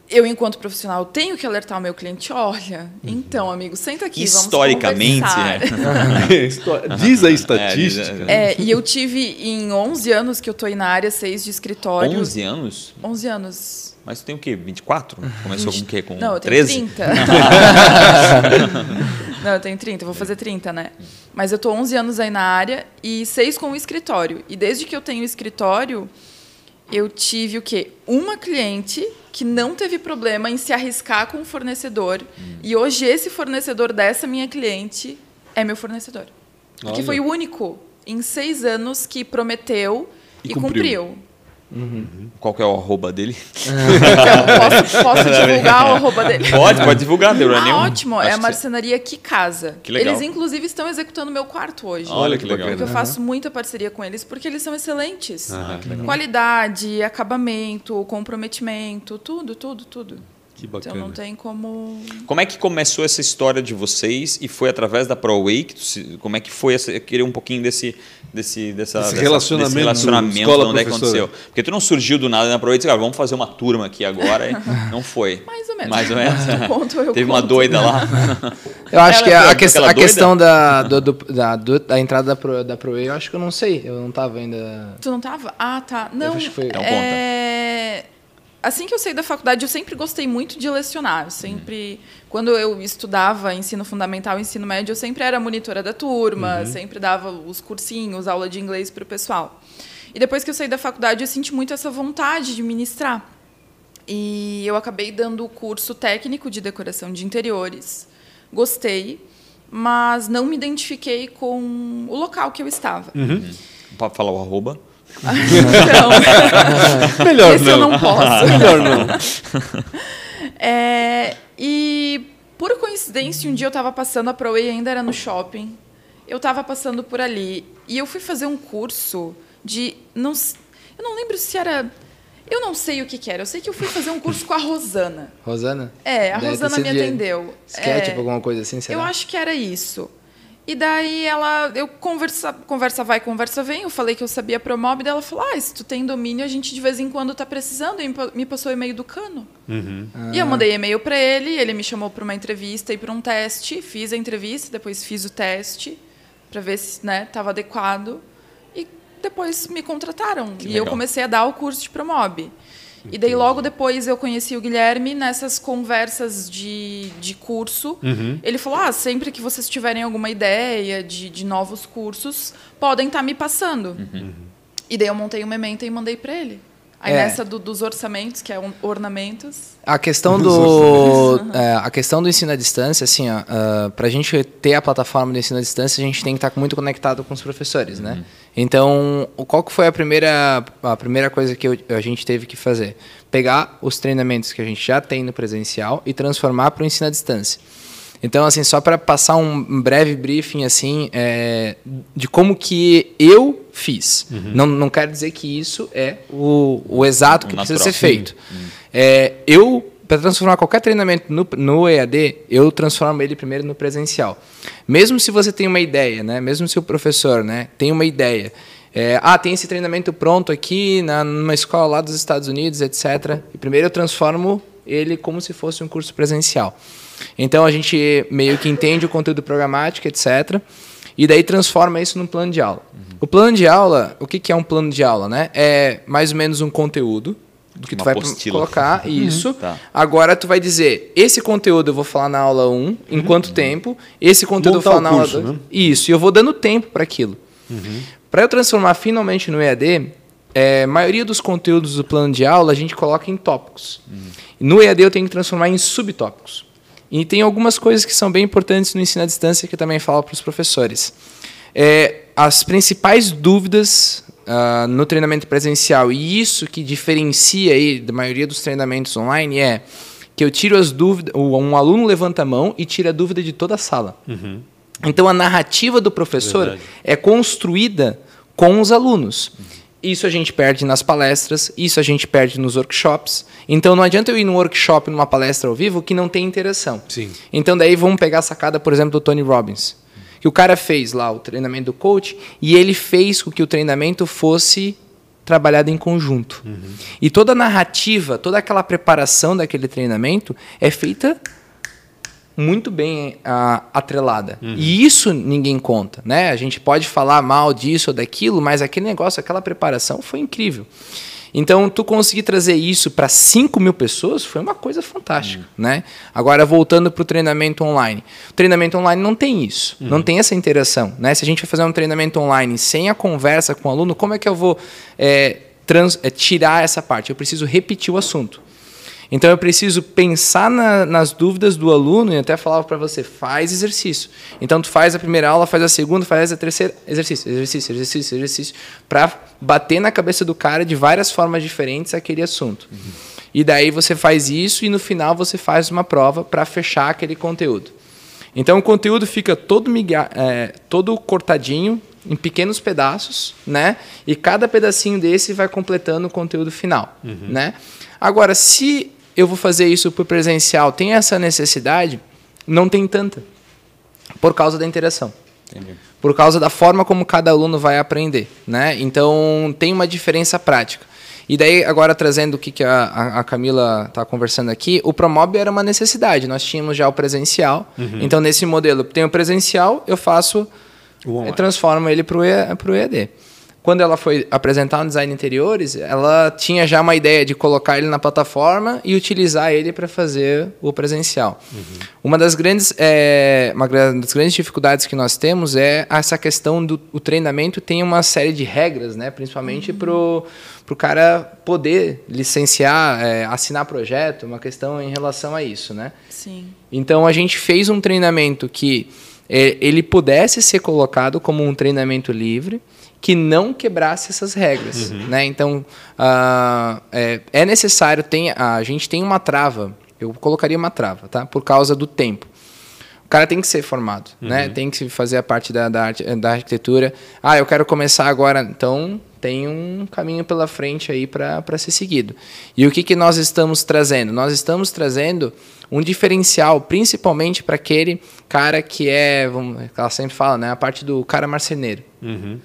eu, enquanto profissional, tenho que alertar o meu cliente: olha, então, amigo, senta aqui, Historicamente, vamos conversar. História- Diz a estatística. É, e eu tive em 11 anos que eu tô aí na área, 6 de escritório. 11 anos? 11 anos. Mas tu tem o quê? 24? Começou com o quê? Com Não, eu tenho 13? 30. Não, eu tenho 30, vou fazer 30, né? Mas eu tô 11 anos aí na área e 6 com o escritório. E desde que eu tenho escritório, eu tive o quê? Uma cliente que não teve problema em se arriscar com o fornecedor. E hoje esse fornecedor dessa minha cliente é meu fornecedor. Porque Olha. foi o único em seis anos que prometeu E e, cumpriu. cumpriu. Qual que é o arroba dele? Posso, posso divulgar o arroba dele? Pode, pode divulgar, deu Ah, ótimo. Acho é a que marcenaria que casa. Que legal. Eles, inclusive, estão executando meu quarto hoje. Olha que legal. Porque eu faço muita parceria com eles, porque eles são excelentes. Qualidade, acabamento, comprometimento, tudo, tudo, tudo. Que Então bacana. não tem como. Como é que começou essa história de vocês e foi através da ProWay? Como é que foi essa, eu queria um pouquinho desse desse dessa, Esse dessa- relacionamento desse relacionamento escola de onde é que aconteceu? Porque tu não surgiu do nada na ProWay e disse, cara, vamos fazer uma turma aqui agora. não foi. Mais ou menos. Mais ou menos. Eu Teve uma conto? doida lá. Eu acho Ela que a, foi a, questão da, do- do- da, do- da entrada da Pro, da Pro eu acho que eu não sei. Eu não tava ainda. Tu não tava? Ah, tá. Não. acho que foi- Então é... Assim que eu saí da faculdade, eu sempre gostei muito de lecionar. Eu sempre, quando eu estudava ensino fundamental, ensino médio, eu sempre era monitora da turma, sempre dava os cursinhos, aula de inglês para o pessoal. E depois que eu saí da faculdade, eu senti muito essa vontade de ministrar. E eu acabei dando o curso técnico de decoração de interiores. Gostei, mas não me identifiquei com o local que eu estava. Pode falar o arroba. Então, Melhor esse não. eu não posso. Melhor não. É, e por coincidência, um dia eu estava passando a ProWay, ainda era no shopping. Eu estava passando por ali e eu fui fazer um curso de não, eu não lembro se era eu não sei o que, que era. Eu sei que eu fui fazer um curso com a Rosana. Rosana? É, a Deve Rosana me de atendeu. Sketch, É, alguma coisa assim, será? eu acho que era isso. E daí ela, eu conversa, conversa vai, conversa vem. Eu falei que eu sabia Promob, daí ela falou: "Ah, se tu tem domínio, a gente de vez em quando tá precisando". E me pa- me passou o e-mail do Cano. E eu mandei e-mail para ele, ele me chamou para uma entrevista e para um teste, fiz a entrevista, depois fiz o teste para ver se, né, tava adequado e depois me contrataram. e eu comecei a dar o curso de Promob. E daí logo depois eu conheci o Guilherme nessas conversas de, de curso. Ele falou: ah, sempre que vocês tiverem alguma ideia de, de novos cursos, podem estar me passando. E daí eu montei uma ementa e mandei para ele. Aí É. nessa do- dos orçamentos, que é um- ornamentos. A questão do é, a questão do ensino à distância, assim, ó, para a gente ter a plataforma do ensino à distância, a gente tem que estar muito conectado com os professores, né? Então, qual que foi a primeira a primeira coisa que eu- a gente teve que fazer? Pegar os treinamentos que a gente já tem no presencial e transformar para o ensino à distância. Então, assim, só para passar um breve briefing assim é, de como que eu fiz. Não, não quero dizer que isso é o, o exato que precisa ser feito. É, eu, para transformar qualquer treinamento no, no EAD, eu transformo ele primeiro no presencial. Mesmo se você tem uma ideia, né? mesmo se o professor né, tem uma ideia, é, ah, tem esse treinamento pronto aqui na, numa escola lá dos Estados Unidos, etc. E primeiro eu transformo ele como se fosse um curso presencial. Então a gente meio que entende o conteúdo programático, etc. E daí transforma isso num plano de aula. O plano de aula, o que, que é um plano de aula? Né? É mais ou menos um conteúdo do que Uma tu vai apostila. colocar, isso. Tá. Agora tu vai dizer, esse conteúdo eu vou falar na aula 1, em quanto tempo, esse conteúdo Montar eu vou falar na curso, aula 2. né? Isso, e eu vou dando tempo para aquilo. Para eu transformar finalmente no EAD, é, a maioria dos conteúdos do plano de aula a gente coloca em tópicos. No EAD eu tenho que transformar em subtópicos. E tem algumas coisas que são bem importantes no ensino à distância que eu também falo para os professores. É, as principais dúvidas ah, no treinamento presencial, e isso que diferencia aí da maioria dos treinamentos online, é que eu tiro as dúvidas, um aluno levanta a mão e tira a dúvida de toda a sala. Então a narrativa do professor Verdade. é construída com os alunos. Isso a gente perde nas palestras, isso a gente perde nos workshops. Então não adianta eu ir num workshop, numa palestra ao vivo, que não tem interação. Sim. Então daí vamos pegar a sacada, por exemplo, do Tony Robbins. Que o cara fez lá o treinamento do coach e ele fez com que o treinamento fosse trabalhado em conjunto. E toda a narrativa, toda aquela preparação daquele treinamento é feita muito bem ah, atrelada. E isso ninguém conta, né? A gente pode falar mal disso ou daquilo, mas aquele negócio, aquela preparação foi incrível. Então, tu conseguir trazer isso para 5 mil pessoas foi uma coisa fantástica, né? Agora, voltando para o treinamento online. O treinamento online não tem isso, não tem essa interação, né? Se a gente vai fazer um treinamento online sem a conversa com o aluno, como é que eu vou é, trans- é, tirar essa parte? Eu preciso repetir o assunto. Então eu preciso pensar na- nas dúvidas do aluno e até falava para você, faz exercício. Então tu faz a primeira aula, faz a segunda, faz a terceira, exercício, exercício, exercício, exercício, para bater na cabeça do cara de várias formas diferentes aquele assunto. E daí você faz isso e no final você faz uma prova para fechar aquele conteúdo. Então o conteúdo fica todo, miga- é, todo cortadinho em pequenos pedaços, né? E cada pedacinho desse vai completando o conteúdo final, né? Agora, se eu vou fazer isso por presencial, tem essa necessidade? Não tem tanta, por causa da interação. Entendi. Por causa da forma como cada aluno vai aprender. Né? Então, tem uma diferença prática. E daí, agora trazendo o que, que a, a Camila está conversando aqui, o Promob era uma necessidade. Nós tínhamos já o presencial. Uhum. Então, nesse modelo, tem o presencial, eu faço, eu transformo ele para o EAD quando ela foi apresentar um design interiores, ela tinha já uma ideia de colocar ele na plataforma e utilizar ele para fazer o presencial. Uhum. Uma das grandes é, uma das grandes dificuldades que nós temos é essa questão do o treinamento tem uma série de regras, né? Principalmente uhum. pro para o cara poder licenciar, é, assinar projeto, uma questão em relação a isso, né? Sim. Então a gente fez um treinamento que ele pudesse ser colocado como um treinamento livre que não quebrasse essas regras. Uhum. Né? Então, uh, é, é, necessário, tem, a gente tem uma trava, eu colocaria uma trava, tá? por causa do tempo. O cara tem que ser formado, né? uhum. né? tem que fazer a parte da, da, da arquitetura. Ah, eu quero começar agora, então tem um caminho pela frente aí para ser seguido. E o que, que nós estamos trazendo? Nós estamos trazendo um diferencial, principalmente para aquele cara que é, vamos, ela sempre fala, né, a parte do cara marceneiro. Uhum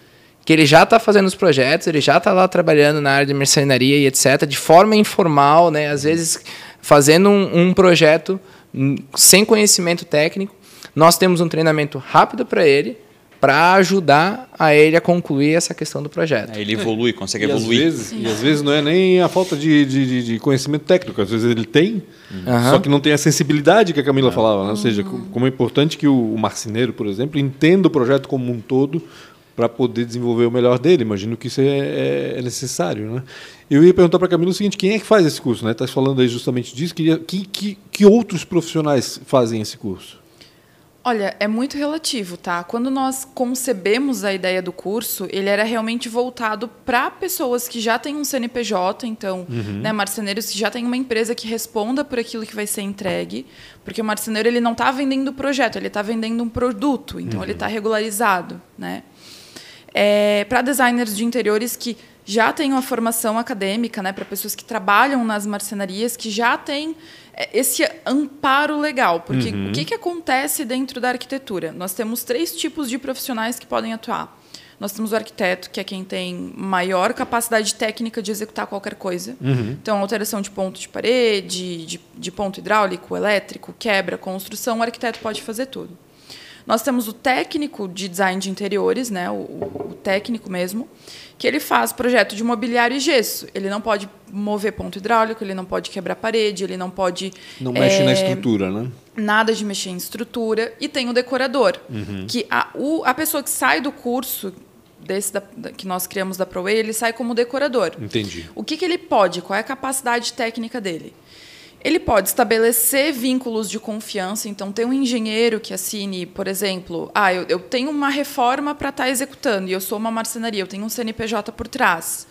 que ele já está fazendo os projetos, ele já está lá trabalhando na área de mercenaria e etc., de forma informal, né? às vezes fazendo um, um projeto hum, sem conhecimento técnico. Nós temos um treinamento rápido para ele, para ajudar a ele a concluir essa questão do projeto. É, ele evolui, consegue e evoluir. Às vezes, e às vezes não é nem a falta de, de, de conhecimento técnico, às vezes ele tem, uhum. só que não tem a sensibilidade que a Camila uhum. falava. Né? Ou seja, como é importante que o marceneiro, por exemplo, entenda o projeto como um todo para poder desenvolver o melhor dele. Imagino que isso é, é, é necessário. Né? Eu ia perguntar para a Camila o seguinte: quem é que faz esse curso? Está né? falando aí justamente disso. Que, que, que outros profissionais fazem esse curso? Olha, é muito relativo, tá? Quando nós concebemos a ideia do curso, ele era realmente voltado para pessoas que já têm um CNPJ, então, uhum. né, marceneiros que já têm uma empresa que responda por aquilo que vai ser entregue, porque o marceneiro ele não está vendendo o projeto, ele está vendendo um produto, então uhum. ele está regularizado, né? é, para designers de interiores que já têm uma formação acadêmica, né, para pessoas que trabalham nas marcenarias, que já têm esse amparo legal. Porque uhum. o que, que acontece dentro da arquitetura? Nós temos três tipos de profissionais que podem atuar. Nós temos o arquiteto, que é quem tem maior capacidade técnica de executar qualquer coisa. Uhum. Então, alteração de ponto de parede, de, de ponto hidráulico, elétrico, quebra, construção, o arquiteto pode fazer tudo. Nós temos o técnico de design de interiores, né, o, o técnico mesmo, que ele faz projeto de mobiliário e gesso. Ele não pode mover ponto hidráulico, ele não pode quebrar parede, ele não pode. Não mexe na é, estrutura, né? Nada de mexer em estrutura. E tem o decorador, uhum. que a, o, a pessoa que sai do curso desse da, da, que nós criamos da ProWay, ele sai como decorador. Entendi. O que, que ele pode? Qual é a capacidade técnica dele? Ele pode estabelecer vínculos de confiança, então ter um engenheiro que assine, por exemplo, ah, eu, eu tenho uma reforma para estar tá executando e eu sou uma marcenaria, eu tenho um CNPJ por trás.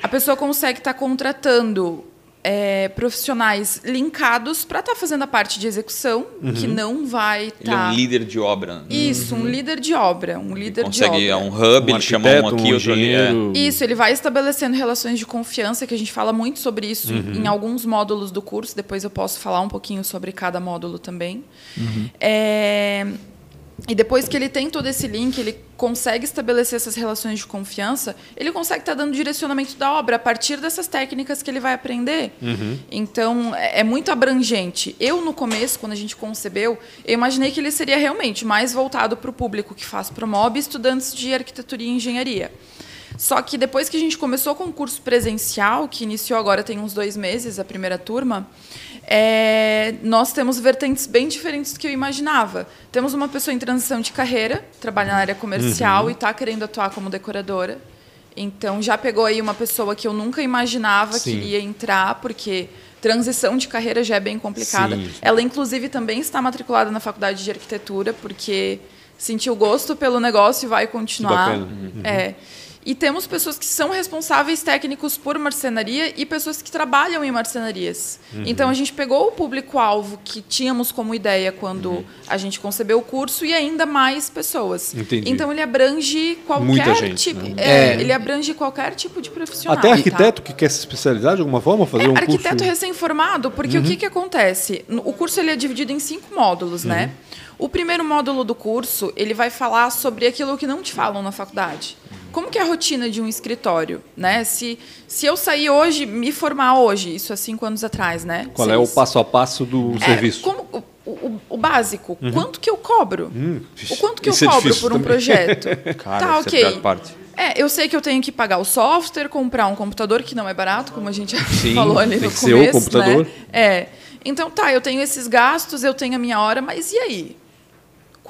A pessoa consegue estar tá contratando é, profissionais linkados para estar tá fazendo a parte de execução, uhum. que não vai estar. Tá... Ele é um líder de obra. Isso, uhum. um líder de obra. Um líder ele consegue, de obra. É um hub, um ele chama um aqui, um outro ali. É. Isso, ele vai estabelecendo relações de confiança, que a gente fala muito sobre isso uhum. em alguns módulos do curso. Depois eu posso falar um pouquinho sobre cada módulo também. Uhum. É, e depois que ele tem todo esse link, ele consegue estabelecer essas relações de confiança, ele consegue estar dando direcionamento da obra a partir dessas técnicas que ele vai aprender. Uhum. Então, é, é muito abrangente. Eu, no começo, quando a gente concebeu, eu imaginei que ele seria realmente mais voltado para o público que faz Promob e estudantes de arquitetura e engenharia. Só que depois que a gente começou com o curso presencial, que iniciou agora tem uns dois meses, a primeira turma, é, nós temos vertentes bem diferentes do que eu imaginava. Temos uma pessoa em transição de carreira, trabalha na área comercial uhum. e está querendo atuar como decoradora. Então já pegou aí uma pessoa que eu nunca imaginava Sim. que iria entrar, porque transição de carreira já é bem complicada. Sim. Ela, inclusive, também está matriculada na faculdade de arquitetura, porque sentiu gosto pelo negócio e vai continuar. Uhum. É. E temos pessoas que são responsáveis técnicos por marcenaria e pessoas que trabalham em marcenarias. Uhum. Então a gente pegou o público-alvo que tínhamos como ideia quando uhum. a gente concebeu o curso e ainda mais pessoas. Entendi. Então ele abrange qualquer gente, tipo. Né? É, é. Ele abrange qualquer tipo de profissional. Até arquiteto tá? que quer se especializar de alguma forma, fazer é, um arquiteto curso... recém-formado, porque uhum. o que, que acontece? O curso ele é dividido em cinco módulos, né? Uhum. O primeiro módulo do curso ele vai falar sobre aquilo que não te falam na faculdade como que é a rotina de um escritório, né? Se, se eu sair hoje, me formar hoje, isso há cinco anos atrás, né? Qual Seis. é o passo a passo do é, serviço? Como, o, o, o básico, uhum. quanto que eu cobro? Hum, o quanto que eu é cobro por um também. projeto? Cara, tá, ok. Parte. É, eu sei que eu tenho que pagar o software, comprar um computador que não é barato, como a gente Sim, falou ali no começo. Ser o computador. Né? É. Então tá, eu tenho esses gastos, eu tenho a minha hora, mas e aí?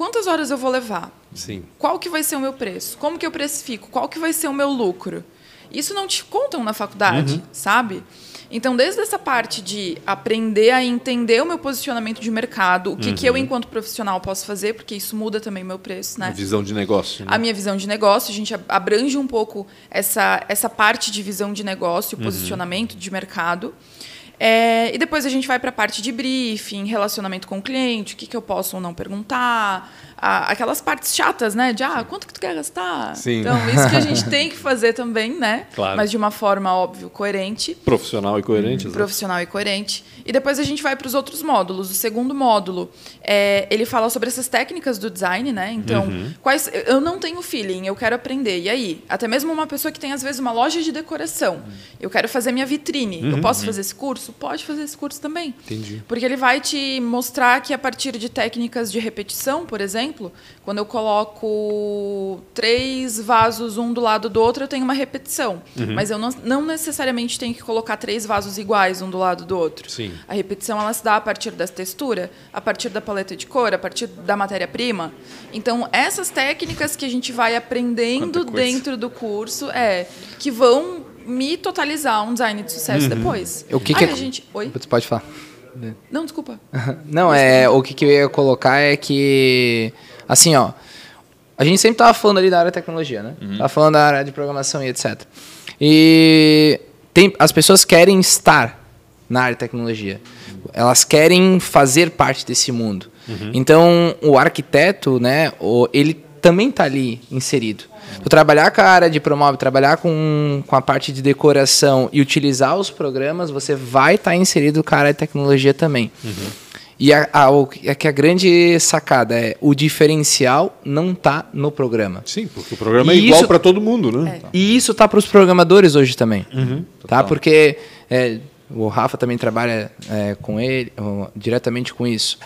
Quantas horas eu vou levar? Sim. Qual que vai ser o meu preço? Como que eu precifico? Qual que vai ser o meu lucro? Isso não te contam na faculdade, uhum. sabe? Então, desde essa parte de aprender a entender o meu posicionamento de mercado, o que, uhum. que eu, uhum. enquanto profissional, posso fazer, porque isso muda também o meu preço, né? A visão de negócio. Né? A minha visão de negócio, a gente abrange um pouco essa, essa parte de visão de negócio, uhum. posicionamento de mercado. É, e depois a gente vai para a parte de briefing, relacionamento com o cliente, o que, que eu posso ou não perguntar, a, aquelas partes chatas, né? De ah, quanto que tu quer gastar? Sim. Então, isso que a gente tem que fazer também, né? Claro. Mas de uma forma, óbvio, coerente. Profissional e coerente. Hum, profissional e coerente. E depois a gente vai para os outros módulos. O segundo módulo, é, ele fala sobre essas técnicas do design, né? Então, uhum. quais eu não tenho feeling, eu quero aprender. E aí? Até mesmo uma pessoa que tem, às vezes, uma loja de decoração. Eu quero fazer minha vitrine. Uhum. Eu posso fazer esse curso? Pode fazer esse curso também. Entendi. Porque ele vai te mostrar que a partir de técnicas de repetição, por exemplo, exemplo, quando eu coloco três vasos um do lado do outro, eu tenho uma repetição. Uhum. Mas eu não, não, necessariamente tenho que colocar três vasos iguais um do lado do outro. Sim. A repetição ela se dá a partir da textura, a partir da paleta de cor, a partir da matéria-prima. Então, essas técnicas que a gente vai aprendendo dentro do curso é que vão me totalizar um design de sucesso uhum. depois. O que, que é... a gente... Oi? Você pode falar. Não, desculpa. Não, é, o que, que eu ia colocar é que, assim, ó, a gente sempre tava falando ali da área de tecnologia, né? Uhum. Tava falando da área de programação e etc. E tem, as pessoas querem estar na área de tecnologia. Elas querem fazer parte desse mundo. Uhum. Então, o arquiteto, né, ele também está ali inserido. Tu trabalhar com a área de promove, trabalhar com, com a parte de decoração e utilizar os programas, você vai estar tá inserido com a área de tecnologia também. Uhum. E a, a, a, que a grande sacada é o diferencial não está no programa. Sim, porque o programa e é igual para todo mundo, né? É. E isso está para os programadores hoje também. Uhum, tá? Porque é, o Rafa também trabalha é, com ele, diretamente com isso.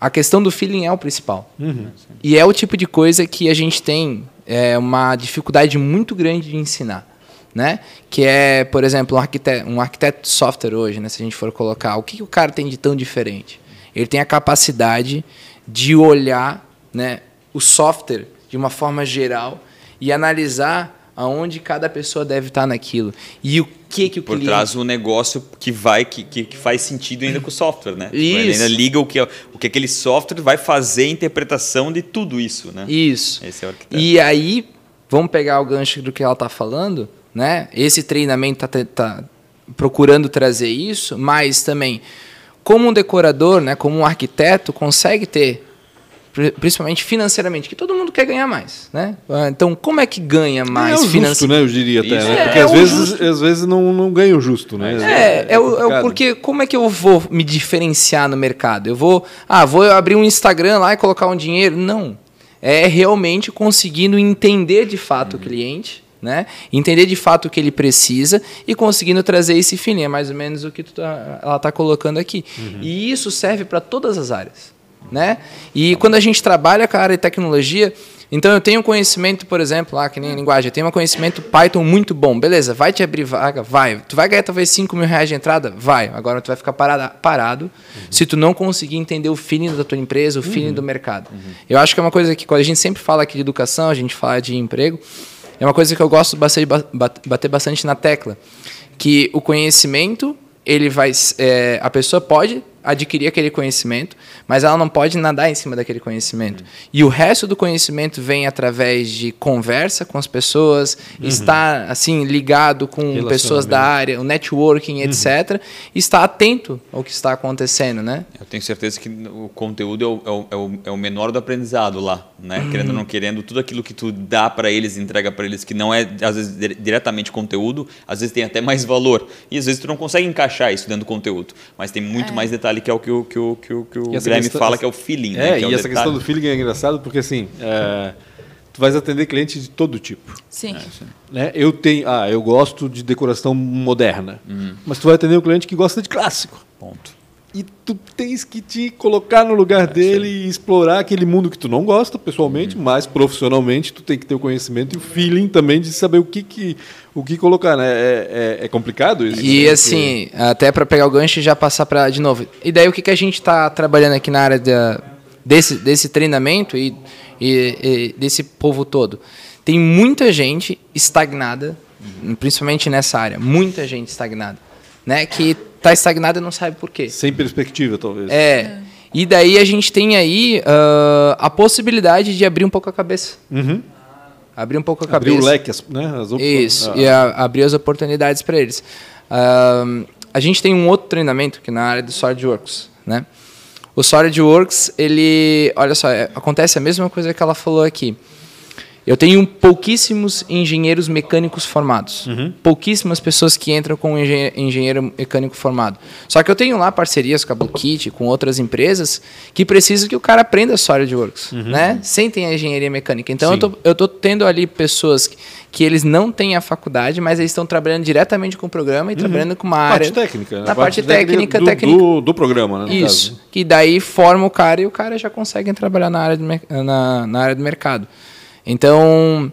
A questão do feeling é o principal. Uhum. E é o tipo de coisa que a gente tem é uma dificuldade muito grande de ensinar. Né? Que é, por exemplo, um arquiteto, um arquiteto de software hoje, né? se a gente for colocar, o que, que o cara tem de tão diferente? Ele tem a capacidade de olhar né, o software de uma forma geral e analisar aonde cada pessoa deve estar naquilo. E o que, que o Por cliente... trás o negócio que vai que, que, que, faz sentido ainda com o software, né? Tipo, isso. Ele ainda liga o que, o que aquele software vai fazer a interpretação de tudo isso, né? Isso. Esse é o arquiteto. E aí, vamos pegar o gancho do que ela está falando, né? Esse treinamento está tá procurando trazer isso, mas também como um decorador, né, como um arquiteto, consegue ter principalmente financeiramente, que todo mundo quer ganhar mais, né? Ah, então, como é que ganha mais é o justo, né? Eu diria até, né? Porque é, às, é vezes, às vezes não, não ganha o justo, né? É, é, o, é, porque como é que eu vou me diferenciar no mercado? Eu vou, ah, vou abrir um Instagram lá e colocar um dinheiro? Não. É realmente conseguindo entender de fato uhum. o cliente, né? Entender de fato o que ele precisa e conseguindo trazer esse fim. É mais ou menos o que tá, ela está colocando aqui. Uhum. E isso serve para todas as áreas né? E quando a gente trabalha com a área de tecnologia, então eu tenho conhecimento, por exemplo, lá que nem linguagem, eu tenho um conhecimento Python muito bom, beleza? Vai te abrir vaga, vai. Tu vai ganhar talvez 5 mil reais de entrada, vai. Agora tu vai ficar parado, parado uhum. se tu não conseguir entender o feeling da tua empresa, o feeling uhum. do mercado. Uhum. Eu acho que é uma coisa que quando a gente sempre fala aqui de educação, a gente fala de emprego, é uma coisa que eu gosto bastante, bater bastante na tecla, que o conhecimento ele vai, é, a pessoa pode adquirir aquele conhecimento, mas ela não pode nadar em cima daquele conhecimento. E o resto do conhecimento vem através de conversa com as pessoas, estar assim ligado com pessoas da área, o networking, etc. E estar atento ao que está acontecendo, né? Eu tenho certeza que o conteúdo é o, é o, é o, é menor do aprendizado lá, né? Querendo ou não querendo, tudo aquilo que tu dá para eles, entrega para eles, que não é às vezes dire- diretamente conteúdo, às vezes tem até mais valor. E às vezes tu não consegue encaixar isso dentro do conteúdo. Mas tem muito mais detalhe que é o que o, que o, que o, que o Guilherme questão- fala, que é o feeling. É, né? que e é o essa detalhe. questão do feeling é engraçado porque assim, é, tu vais atender clientes de todo tipo. Sim. Né? Eu tenho, ah, eu gosto de decoração moderna, Uhum. mas tu vai atender um cliente que gosta de clássico. Ponto. E tu tens que te colocar no lugar dele e explorar aquele mundo que tu não gosta pessoalmente, mas profissionalmente tu tem que ter o conhecimento e o feeling também de saber o que, que, o que colocar, né? É, é, é complicado isso. E né? assim, até para pegar o gancho e já passar para de novo. E daí o que, que a gente está trabalhando aqui na área da, desse, desse treinamento e, e- e desse povo todo? Tem muita gente estagnada, principalmente nessa área, muita gente estagnada, né? Que está estagnada e não sabe por quê. Sem perspectiva, talvez. É. E daí a gente tem aí ah, a possibilidade de abrir um pouco a cabeça. Uhum. Abrir um pouco a Abrir cabeça. o leque, as, né? As op- Isso, ah, e a- abrir as oportunidades para eles. Ahn, a gente tem um outro treinamento que é na área do SolidWorks, né? O SolidWorks, ele, olha só, é- acontece a mesma coisa que ela falou aqui. Eu tenho pouquíssimos engenheiros mecânicos formados. Pouquíssimas pessoas que entram com engen- engenheiro mecânico formado. Só que eu tenho lá parcerias com a Blue Kit, com outras empresas, que precisam que o cara aprenda SolidWorks, né? Sem ter a engenharia mecânica. Então, eu tô, eu tô tendo ali pessoas que, que eles não têm a faculdade, mas eles estão trabalhando diretamente com o programa e trabalhando com uma área... Parte técnica, né? Na parte, técnica, do, técnica. Do, do programa, né? Isso. caso. Que daí forma o cara e o cara já consegue trabalhar na área na, na área do mercado. Então,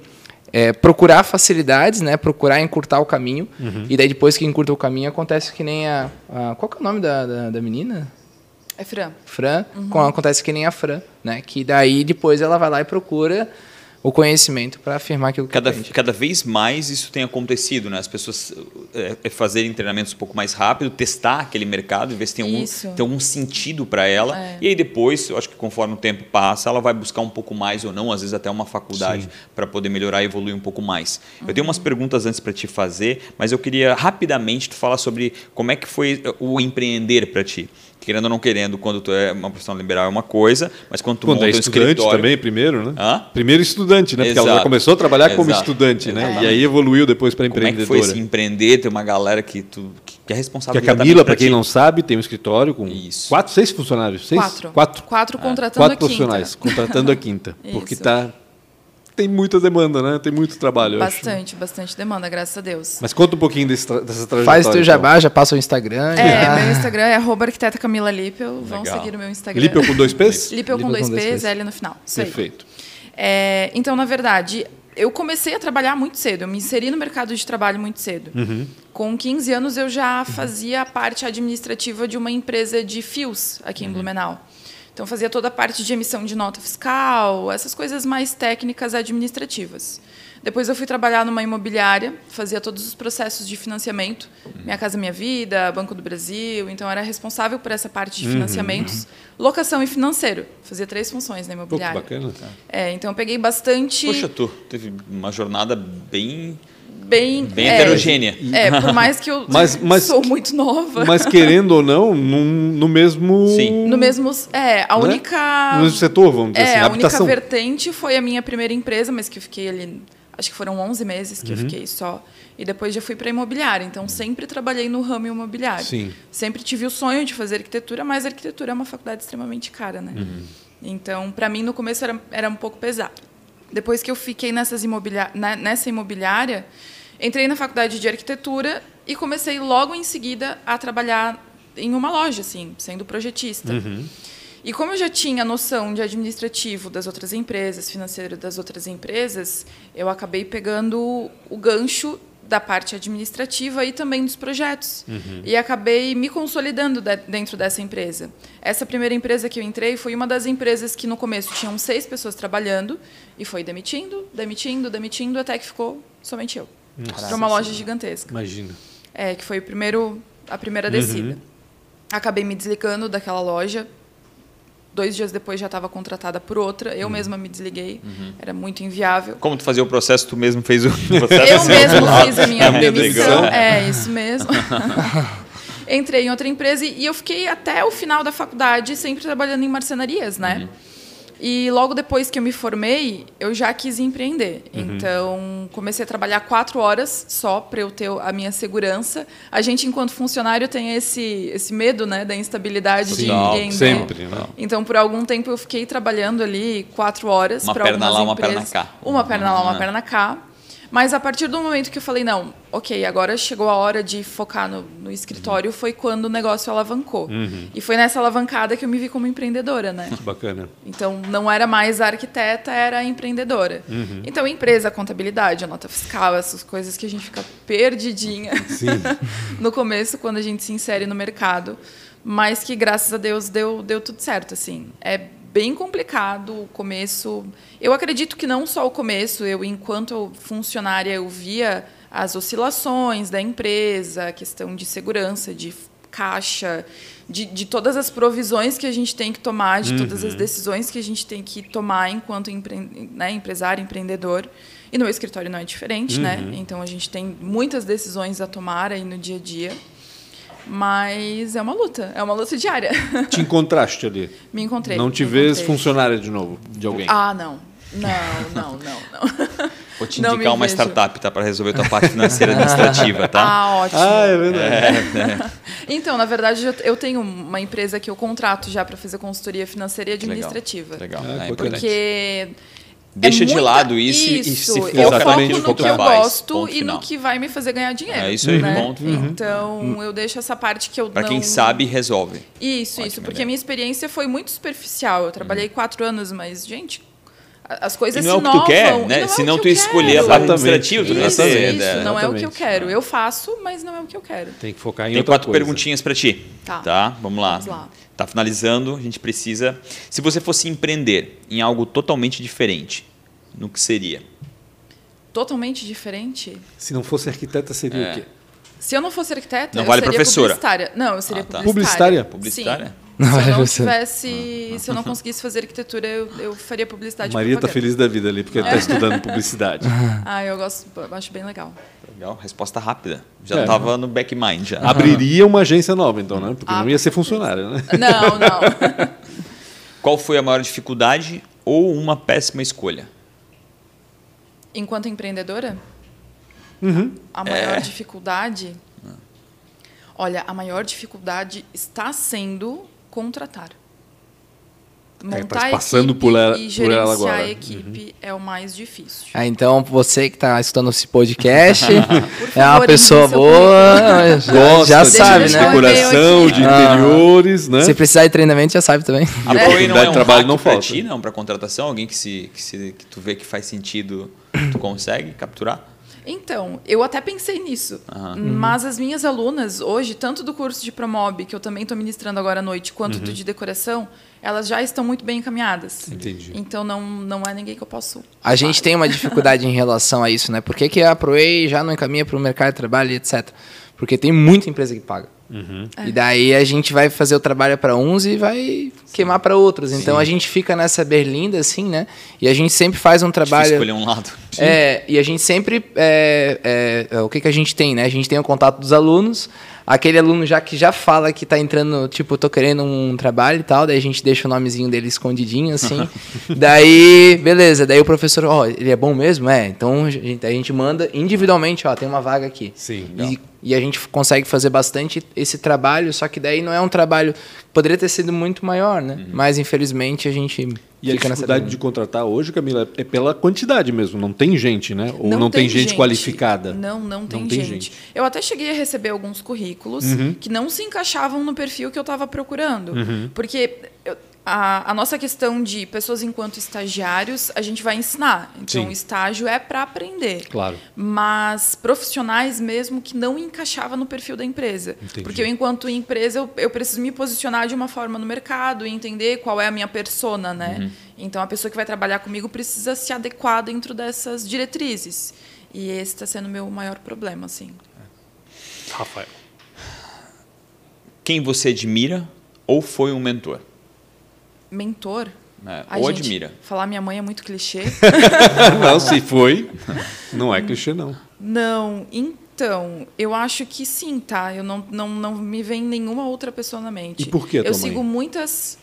é, procurar facilidades, né? Procurar encurtar o caminho. Uhum. E daí depois que encurta o caminho, acontece que nem a... a- qual que é o nome da, da, da menina? É Fran. Fran. Com- Acontece que nem a Fran, né? Que daí depois ela vai lá e procura o conhecimento para afirmar aquilo que Cada, aprende. cada vez mais isso tem acontecido, né? As pessoas é, fazerem treinamentos um pouco mais rápido, testar aquele mercado, ver se tem algum, tem algum sentido para ela. É. E aí depois, eu acho que conforme o tempo passa, ela vai buscar um pouco mais ou não, às vezes até uma faculdade, para poder melhorar e evoluir um pouco mais. Eu tenho umas perguntas antes para te fazer, mas eu queria rapidamente tu falar sobre como é que foi o empreender para ti. Querendo ou não querendo, quando tu é uma profissional liberal é uma coisa, mas quando tu Quando monta é um estudante escritório... também, primeiro, né? Hã? Primeiro estudante, né? Porque ela já Exato. começou a trabalhar como Exato. estudante, né? Exatamente. E aí evoluiu depois para Como é que empreendedora. foi esse empreender? Tem uma galera que, tu, que é responsável Que a Camila, pra para quem ti. não sabe, tem um escritório com Isso. quatro, seis funcionários. Seis? Quatro. Quatro. Quatro contratando Quatro a quinta. profissionais, contratando a quinta. porque Isso. Tem muita demanda, né? Tem muito trabalho, eu acho. Bastante, bastante demanda, graças a Deus. Mas conta um pouquinho desse tra- dessa trajetória. Faz teu então. jabá, já passa o Instagram. É, já- meu Instagram é arroba arquiteta Camila Lippel. Vão Legal. seguir o meu Instagram. Lippel com dois P's? Lippel com com dois P's, Ps. L no final. Isso aí. Perfeito. É, então, na verdade, eu comecei a trabalhar muito cedo. Eu me inseri no mercado de trabalho muito cedo. Com 15 anos, eu já fazia a parte administrativa de uma empresa de fios aqui em Blumenau. Então, fazia toda a parte de emissão de nota fiscal, essas coisas mais técnicas administrativas. Depois, eu fui trabalhar numa imobiliária, fazia todos os processos de financiamento, Minha Casa Minha Vida, Banco do Brasil. Então, era responsável por essa parte de financiamentos, locação e financeiro. Fazia três funções na Pô, que imobiliária. bacana. É, então eu peguei bastante. Poxa, tu teve uma jornada bem, bem. bem é, heterogênea. É, por mais que eu Mas- mas- sou muito nova. Mas querendo ou não, num- no mesmo. Sim. no mesmo. É, a né? única. No mesmo setor, vamos dizer É, assim, a habitação. única vertente foi a minha primeira empresa, mas que eu fiquei ali. Acho que foram 11 meses que Uhum. eu fiquei só. E depois já fui para imobiliária. Então sempre trabalhei no ramo imobiliário. Sim. Sempre tive o sonho de fazer arquitetura, mas a arquitetura é uma faculdade extremamente cara, né? Uhum. Então, para mim, no começo era, era um pouco pesado. Depois que eu fiquei nessas imobiliá na- nessa imobiliária, entrei na faculdade de arquitetura e comecei logo em seguida a trabalhar em uma loja, assim, sendo projetista. E como eu já tinha noção de administrativo das outras empresas, financeiro das outras empresas, eu acabei pegando o gancho da parte administrativa e também dos projetos. E acabei me consolidando de- dentro dessa empresa. Essa primeira empresa que eu entrei foi uma das empresas que no começo tinham seis pessoas trabalhando e foi demitindo, demitindo, demitindo, até que ficou somente eu. Para uma loja gigantesca. Imagina. É, que foi o primeiro, a primeira descida. acabei me desligando daquela loja. Dois dias depois já estava contratada por outra. Eu mesma me desliguei. Era muito inviável. Como tu fazia o processo, tu mesmo fez o processo? Eu mesmo fiz a minha demissão. demissão. É, isso mesmo. Entrei em outra empresa e e eu fiquei até o final da faculdade sempre trabalhando em marcenarias, né? E logo depois que eu me formei, eu já quis empreender. Então, comecei a trabalhar quatro horas só para eu ter a minha segurança. A gente, enquanto funcionário, tem esse, esse medo né, da instabilidade de empreender. sempre, né? Então, por algum tempo, eu fiquei trabalhando ali quatro horas. Uma pra perna algumas lá, uma perna empresas. cá. Uma perna lá, uma Uhum. perna cá. Mas a partir do momento que eu falei, não, ok, agora chegou a hora de focar no, no escritório, foi quando o negócio alavancou. E foi nessa alavancada que eu me vi como empreendedora, né? Bacana. Então, não era mais arquiteta, era empreendedora. Então, empresa, contabilidade, a nota fiscal, essas coisas que a gente fica perdidinha no começo, quando a gente se insere no mercado. Mas que, graças a Deus, deu, deu tudo certo, assim. É bem complicado o começo. Eu acredito que não só o começo, eu, enquanto funcionária, eu via as oscilações da empresa, a questão de segurança, de caixa, de, de todas as provisões que a gente tem que tomar, de todas as decisões que a gente tem que tomar enquanto empre, né, empresário, empreendedor. E no escritório não é diferente, né? Então a gente tem muitas decisões a tomar aí no dia a dia. Mas é uma luta, é uma luta diária. Te encontraste ali. Me encontrei. Não te vês encontrei. funcionária de novo, de alguém. Ah, não. Não, não, não, não. Vou te indicar uma vejo. startup, tá? Para resolver tua parte financeira e administrativa, tá? Ah, ótimo. Ah, é verdade. Então, na verdade, eu- tenho uma empresa que eu contrato já para fazer consultoria financeira e administrativa. Legal. Ah, É. Porque Deixa é de muita- lado isso, e- e se Isso, foca eu no que eu faz, gosto e final. no que vai me fazer ganhar dinheiro. É isso aí, né? ponto. Uhum. Então, eu deixo essa parte que eu Para não... quem sabe, resolve. Isso, Ótima isso, porque ideia. a minha experiência foi muito superficial. Eu trabalhei quatro anos, mas, gente, as E coisas não é o se que tu quer, e né? não é Se não que tu eu escolher a parte administrativa, tu não Isso, sei. isso, é, não é o que eu quero. Eu faço, mas não é o que eu quero. Tem que focar em Tem outra quatro coisa. perguntinhas para ti. Tá. Vamos lá. Vamos lá. Tá finalizando, a gente precisa. Se você fosse empreender em algo totalmente diferente, no que seria? Totalmente diferente. Se não fosse arquiteta, seria É. o quê? Se eu não fosse arquiteta, Não eu vale seria professora. publicitária. Não, eu seria Ah, tá. publicitária. Publicitária? Sim. Publicitária? Não se eu não tivesse, se eu não conseguisse fazer arquitetura, eu, eu faria publicidade. Maria tá propaganda. feliz da vida ali, porque está estudando publicidade. Ah, eu gosto, eu acho bem legal. Legal, resposta rápida. Já É. tava no back mind já. Abriria uma agência nova, então, né? Porque Ah, não ia ser funcionária, né? Não, não. Qual foi a maior dificuldade ou uma péssima escolha? Enquanto empreendedora, Uhum. a maior dificuldade. Olha, a maior dificuldade está sendo contratar. É, Montar tá a passando equipe por ela- e por ela gerenciar agora. a equipe é o mais difícil. Ah, então, você que está escutando esse podcast, é uma favor, pessoa boa, já, Gosta já de sabe, deixar né? decoração, de Ah. interiores, né? Se precisar de treinamento, já sabe também. A E oportunidade é de um trabalho não pra falta. ti, não, para contratação? Alguém que, se, que, se, que tu vê que faz sentido, tu consegue capturar? Então, eu até pensei nisso. Mas as minhas alunas, hoje, tanto do curso de Promob, que eu também estou ministrando agora à noite, quanto do de decoração, elas já estão muito bem encaminhadas. Entendi. Então, não, não é ninguém que eu posso. A gente tem uma dificuldade em relação a isso, né? Por que, que a ProEI já não encaminha para o mercado de trabalho e etc? Porque tem muita empresa que paga. E daí a gente vai fazer o trabalho para uns e vai queimar para outros. Então a gente fica nessa berlinda, assim, né? E a gente sempre faz um Difícil trabalho. escolher um lado. É, e a gente sempre. é, é, é, o que, que a gente tem, né? A gente tem o contato dos alunos, aquele aluno já que já fala que tá entrando, tipo, tô querendo um trabalho e tal, daí a gente deixa o nomezinho dele escondidinho, assim. daí, beleza, daí o professor, ó, ele é bom mesmo? É, então a gente, a gente manda individualmente, ó, tem uma vaga aqui. Sim. E, e a gente consegue fazer bastante esse trabalho, só que daí não é um trabalho. Poderia ter sido muito maior, né? Mas infelizmente a gente E a dificuldade de contratar hoje, Camila, é pela quantidade mesmo. Não tem gente, né? Ou não, tem, gente, qualificada. Não, não tem, tem gente. gente. Uhum. Eu até cheguei a receber alguns currículos que não se encaixavam no perfil que eu estava procurando. Porque eu- a, a nossa questão de pessoas enquanto estagiários, a gente vai ensinar. Então, Sim. o estágio é para aprender. Claro. Mas profissionais mesmo que não encaixava no perfil da empresa. Entendi. Porque eu, enquanto empresa, eu, eu preciso me posicionar de uma forma no mercado e entender qual é a minha persona, né? Uhum. Então, a pessoa que vai trabalhar comigo precisa se adequar dentro dessas diretrizes. E esse está sendo o meu maior problema, assim. Rafael. quem você admira ou foi um mentor? Mentor? É, Ai, ou gente, admira. Falar minha mãe é muito clichê. não, se foi, não é clichê, não. não, então, eu acho que sim, tá? Eu não, não, não me vem nenhuma outra pessoa na mente. E por que Eu sigo muitas.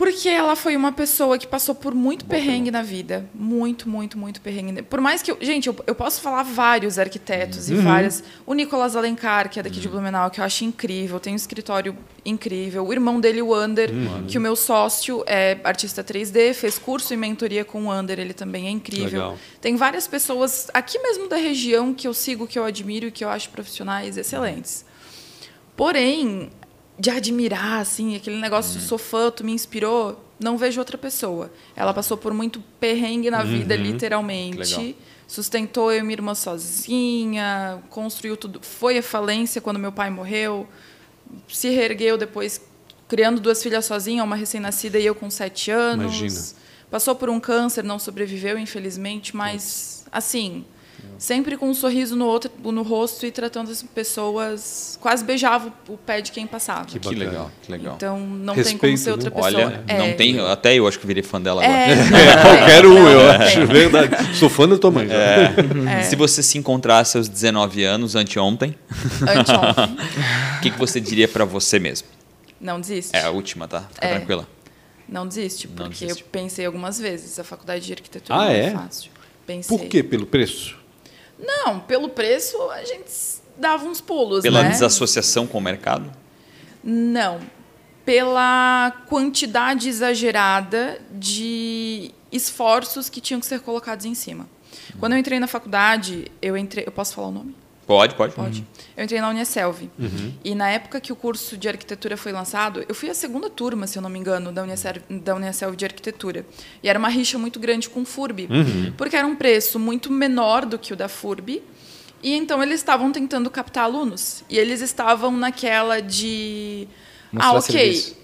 Porque ela foi uma pessoa que passou por muito perrengue na vida. Muito, muito, muito perrengue. Por mais que eu. Gente, eu, eu posso falar vários arquitetos Uhum. e várias. O Nicolas Alencar, que é daqui de Blumenau, que eu acho incrível. Tem um escritório incrível. O irmão dele, o Ander, Uhum. que o meu sócio é artista 3D, fez curso e mentoria com o Ander, ele também é incrível. Legal. Tem várias pessoas aqui mesmo da região que eu sigo, que eu admiro e que eu acho profissionais excelentes. Porém, de admirar, assim, aquele negócio de sou fã, tu me inspirou, não vejo outra pessoa. Ela passou por muito perrengue na vida, Que legal. literalmente. Sustentou eu e minha irmã sozinha, construiu tudo. Foi à falência quando meu pai morreu. Se reergueu depois, criando duas filhas sozinha, uma recém-nascida e eu com sete anos. Imagina. Passou por um câncer, não sobreviveu, infelizmente, mas, assim, sempre com um sorriso no, outro, no rosto e tratando as pessoas. Quase beijava o pé de quem passava. Que Que legal, que legal. Então, não tem Respeito, como ser outra pessoa. Olha, É. não tem. Até eu acho que virei fã dela agora. É, não, É, não, qualquer não, um, não, eu não acho. tem. Verdade. Sou fã da tua mãe. já. É. Se você se encontrasse aos 19 anos, anteontem, Anteontem. o que, que você diria pra você mesmo? Não desiste. É a última, tá? Fica É. tranquila. Não desiste, Não porque desiste. eu pensei algumas vezes. A faculdade de arquitetura Ah, não é, é? fácil. Pensei. Por quê? Pelo preço? Não, pelo preço a gente dava uns pulos, Pela né? desassociação com o mercado? Não. Pela quantidade exagerada de esforços que tinham que ser colocados em cima. Quando eu entrei na faculdade, eu entrei. Eu posso falar o nome? Pode, pode. Pode. Eu entrei na Unicelv. E na época que o curso de arquitetura foi lançado, eu fui a segunda turma, se eu não me engano, da Unicelv, da Unicelv de arquitetura. E era uma rixa muito grande com o FURB, porque era um preço muito menor do que o da FURB. E então eles estavam tentando captar alunos. E eles estavam naquela de. Mostrar ah, ok. serviço.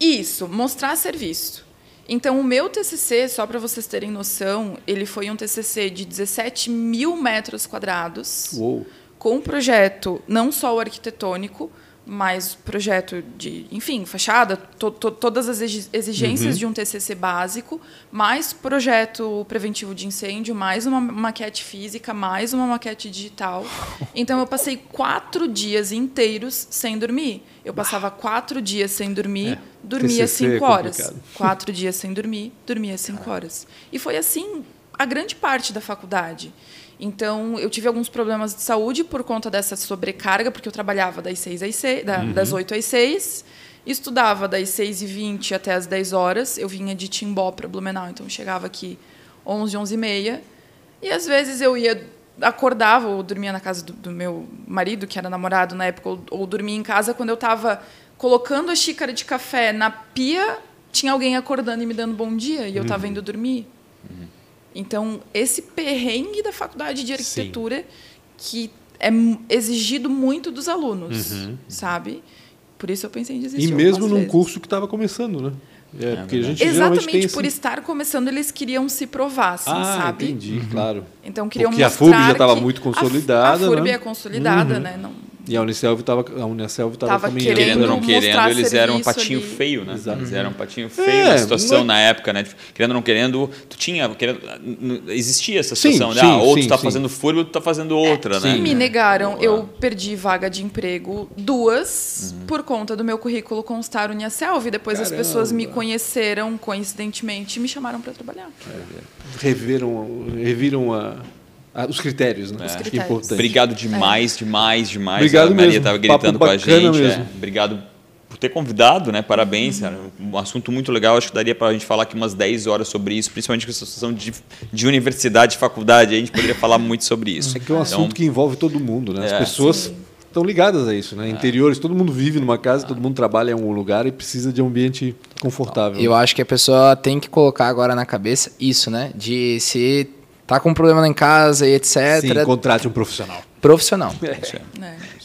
Isso, mostrar serviço. Então, o meu TCC, só para vocês terem noção, ele foi um TCC de 17 mil metros quadrados Uou. com um projeto não só o arquitetônico, mas projeto de, enfim, fachada, to- to- todas as exi- exigências de um TCC básico, mais projeto preventivo de incêndio, mais uma maquete física, mais uma maquete digital. Então eu passei quatro dias inteiros sem dormir. Eu passava quatro dias sem dormir, É, dormia TCC é cinco horas. complicado. Quatro dias sem dormir, dormia cinco horas. E foi assim a grande parte da faculdade. Então, eu tive alguns problemas de saúde por conta dessa sobrecarga, porque eu trabalhava das, 6 às 6, da- das 8 às 6, estudava das 6 e 20 até as 10 horas. Eu vinha de Timbó para Blumenau, então chegava aqui 11, 11 e meia. E às vezes eu ia, acordava ou dormia na casa do, do meu marido, que era namorado na época, ou, ou dormia em casa quando eu estava colocando a xícara de café na pia, tinha alguém acordando e me dando bom dia, e eu estava indo dormir. Então, esse perrengue da faculdade de arquitetura que é exigido muito dos alunos, sabe? Por isso eu pensei em desistir E mesmo num vezes. curso que estava começando, né? É, porque a gente Exatamente por esse... estar começando, eles queriam se provar, assim, Ah, sabe? entendi, claro. Então queriam Porque a mostrar FURB já estava muito a consolidada, A, FURB né? é consolidada, né? Não, E a Unicelv estava a Unicelv estava Tava caminhando. querendo ou não querendo, eles eram um patinho ali. feio, né? Exato. Eles eram um patinho feio É, na situação mas- na época, né? Querendo ou não querendo, tu tinha. Querendo, existia essa Sim, situação, né? sim, Ah, ou tu sim, tá sim. fazendo furbo, ou tu tá fazendo outra, né? E me negaram. Eu perdi vaga de emprego duas Uhum. por conta do meu currículo constar Uniaselv. E depois as pessoas me Caramba. conheceram, coincidentemente, e me chamaram para trabalhar. Reviram, reviram a, a- os critérios, né? Os é critérios. importante. Obrigado demais, demais, demais. Obrigado a Maria mesmo. tava Papo gritando com a bacana gente. mesmo. é. Obrigado por ter convidado, né? Parabéns, cara. Um assunto muito legal. Acho que daria para a gente falar aqui umas 10 horas sobre isso, principalmente com essa situação de, de universidade, de faculdade. A gente poderia falar muito sobre isso. É que é um Então, assunto que envolve todo mundo, né? As É. pessoas Sim. estão ligadas a isso, né? Interiores, todo mundo vive numa casa, todo mundo trabalha em um lugar e precisa de um ambiente confortável. Eu acho que a pessoa tem que colocar agora na cabeça isso, né? De se tá com um problema lá em casa e etc. Sim, contrate um profissional. Profissional.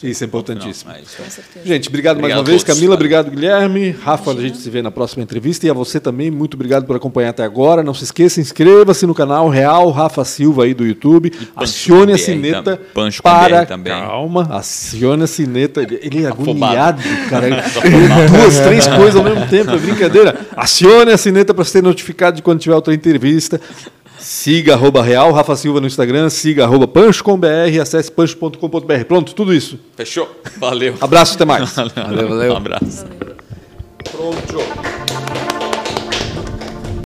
Isso é importantíssimo. Não, é isso. Com certeza. Gente, obrigado, mais Obrigado uma vez. todos. Camila, obrigado, Guilherme. Rafa, a gente se vê na próxima entrevista. E a você também, muito obrigado por acompanhar até agora. Não se esqueça, inscreva-se no canal Real Rafa Silva aí do YouTube. Acione a sineta também. Pancho para... Também. Calma, acione a sineta. Ele, é agoniado, cara. Duas, três coisas ao mesmo tempo, é brincadeira. Acione a sineta para ser notificado de quando tiver outra entrevista. Siga arroba Real Rafa Silva no Instagram, siga arroba Pancho com BR, acesse pancho.com.br. Pronto, tudo isso. Fechou? Valeu. Abraço, até mais. Valeu, valeu. Um abraço. Pronto.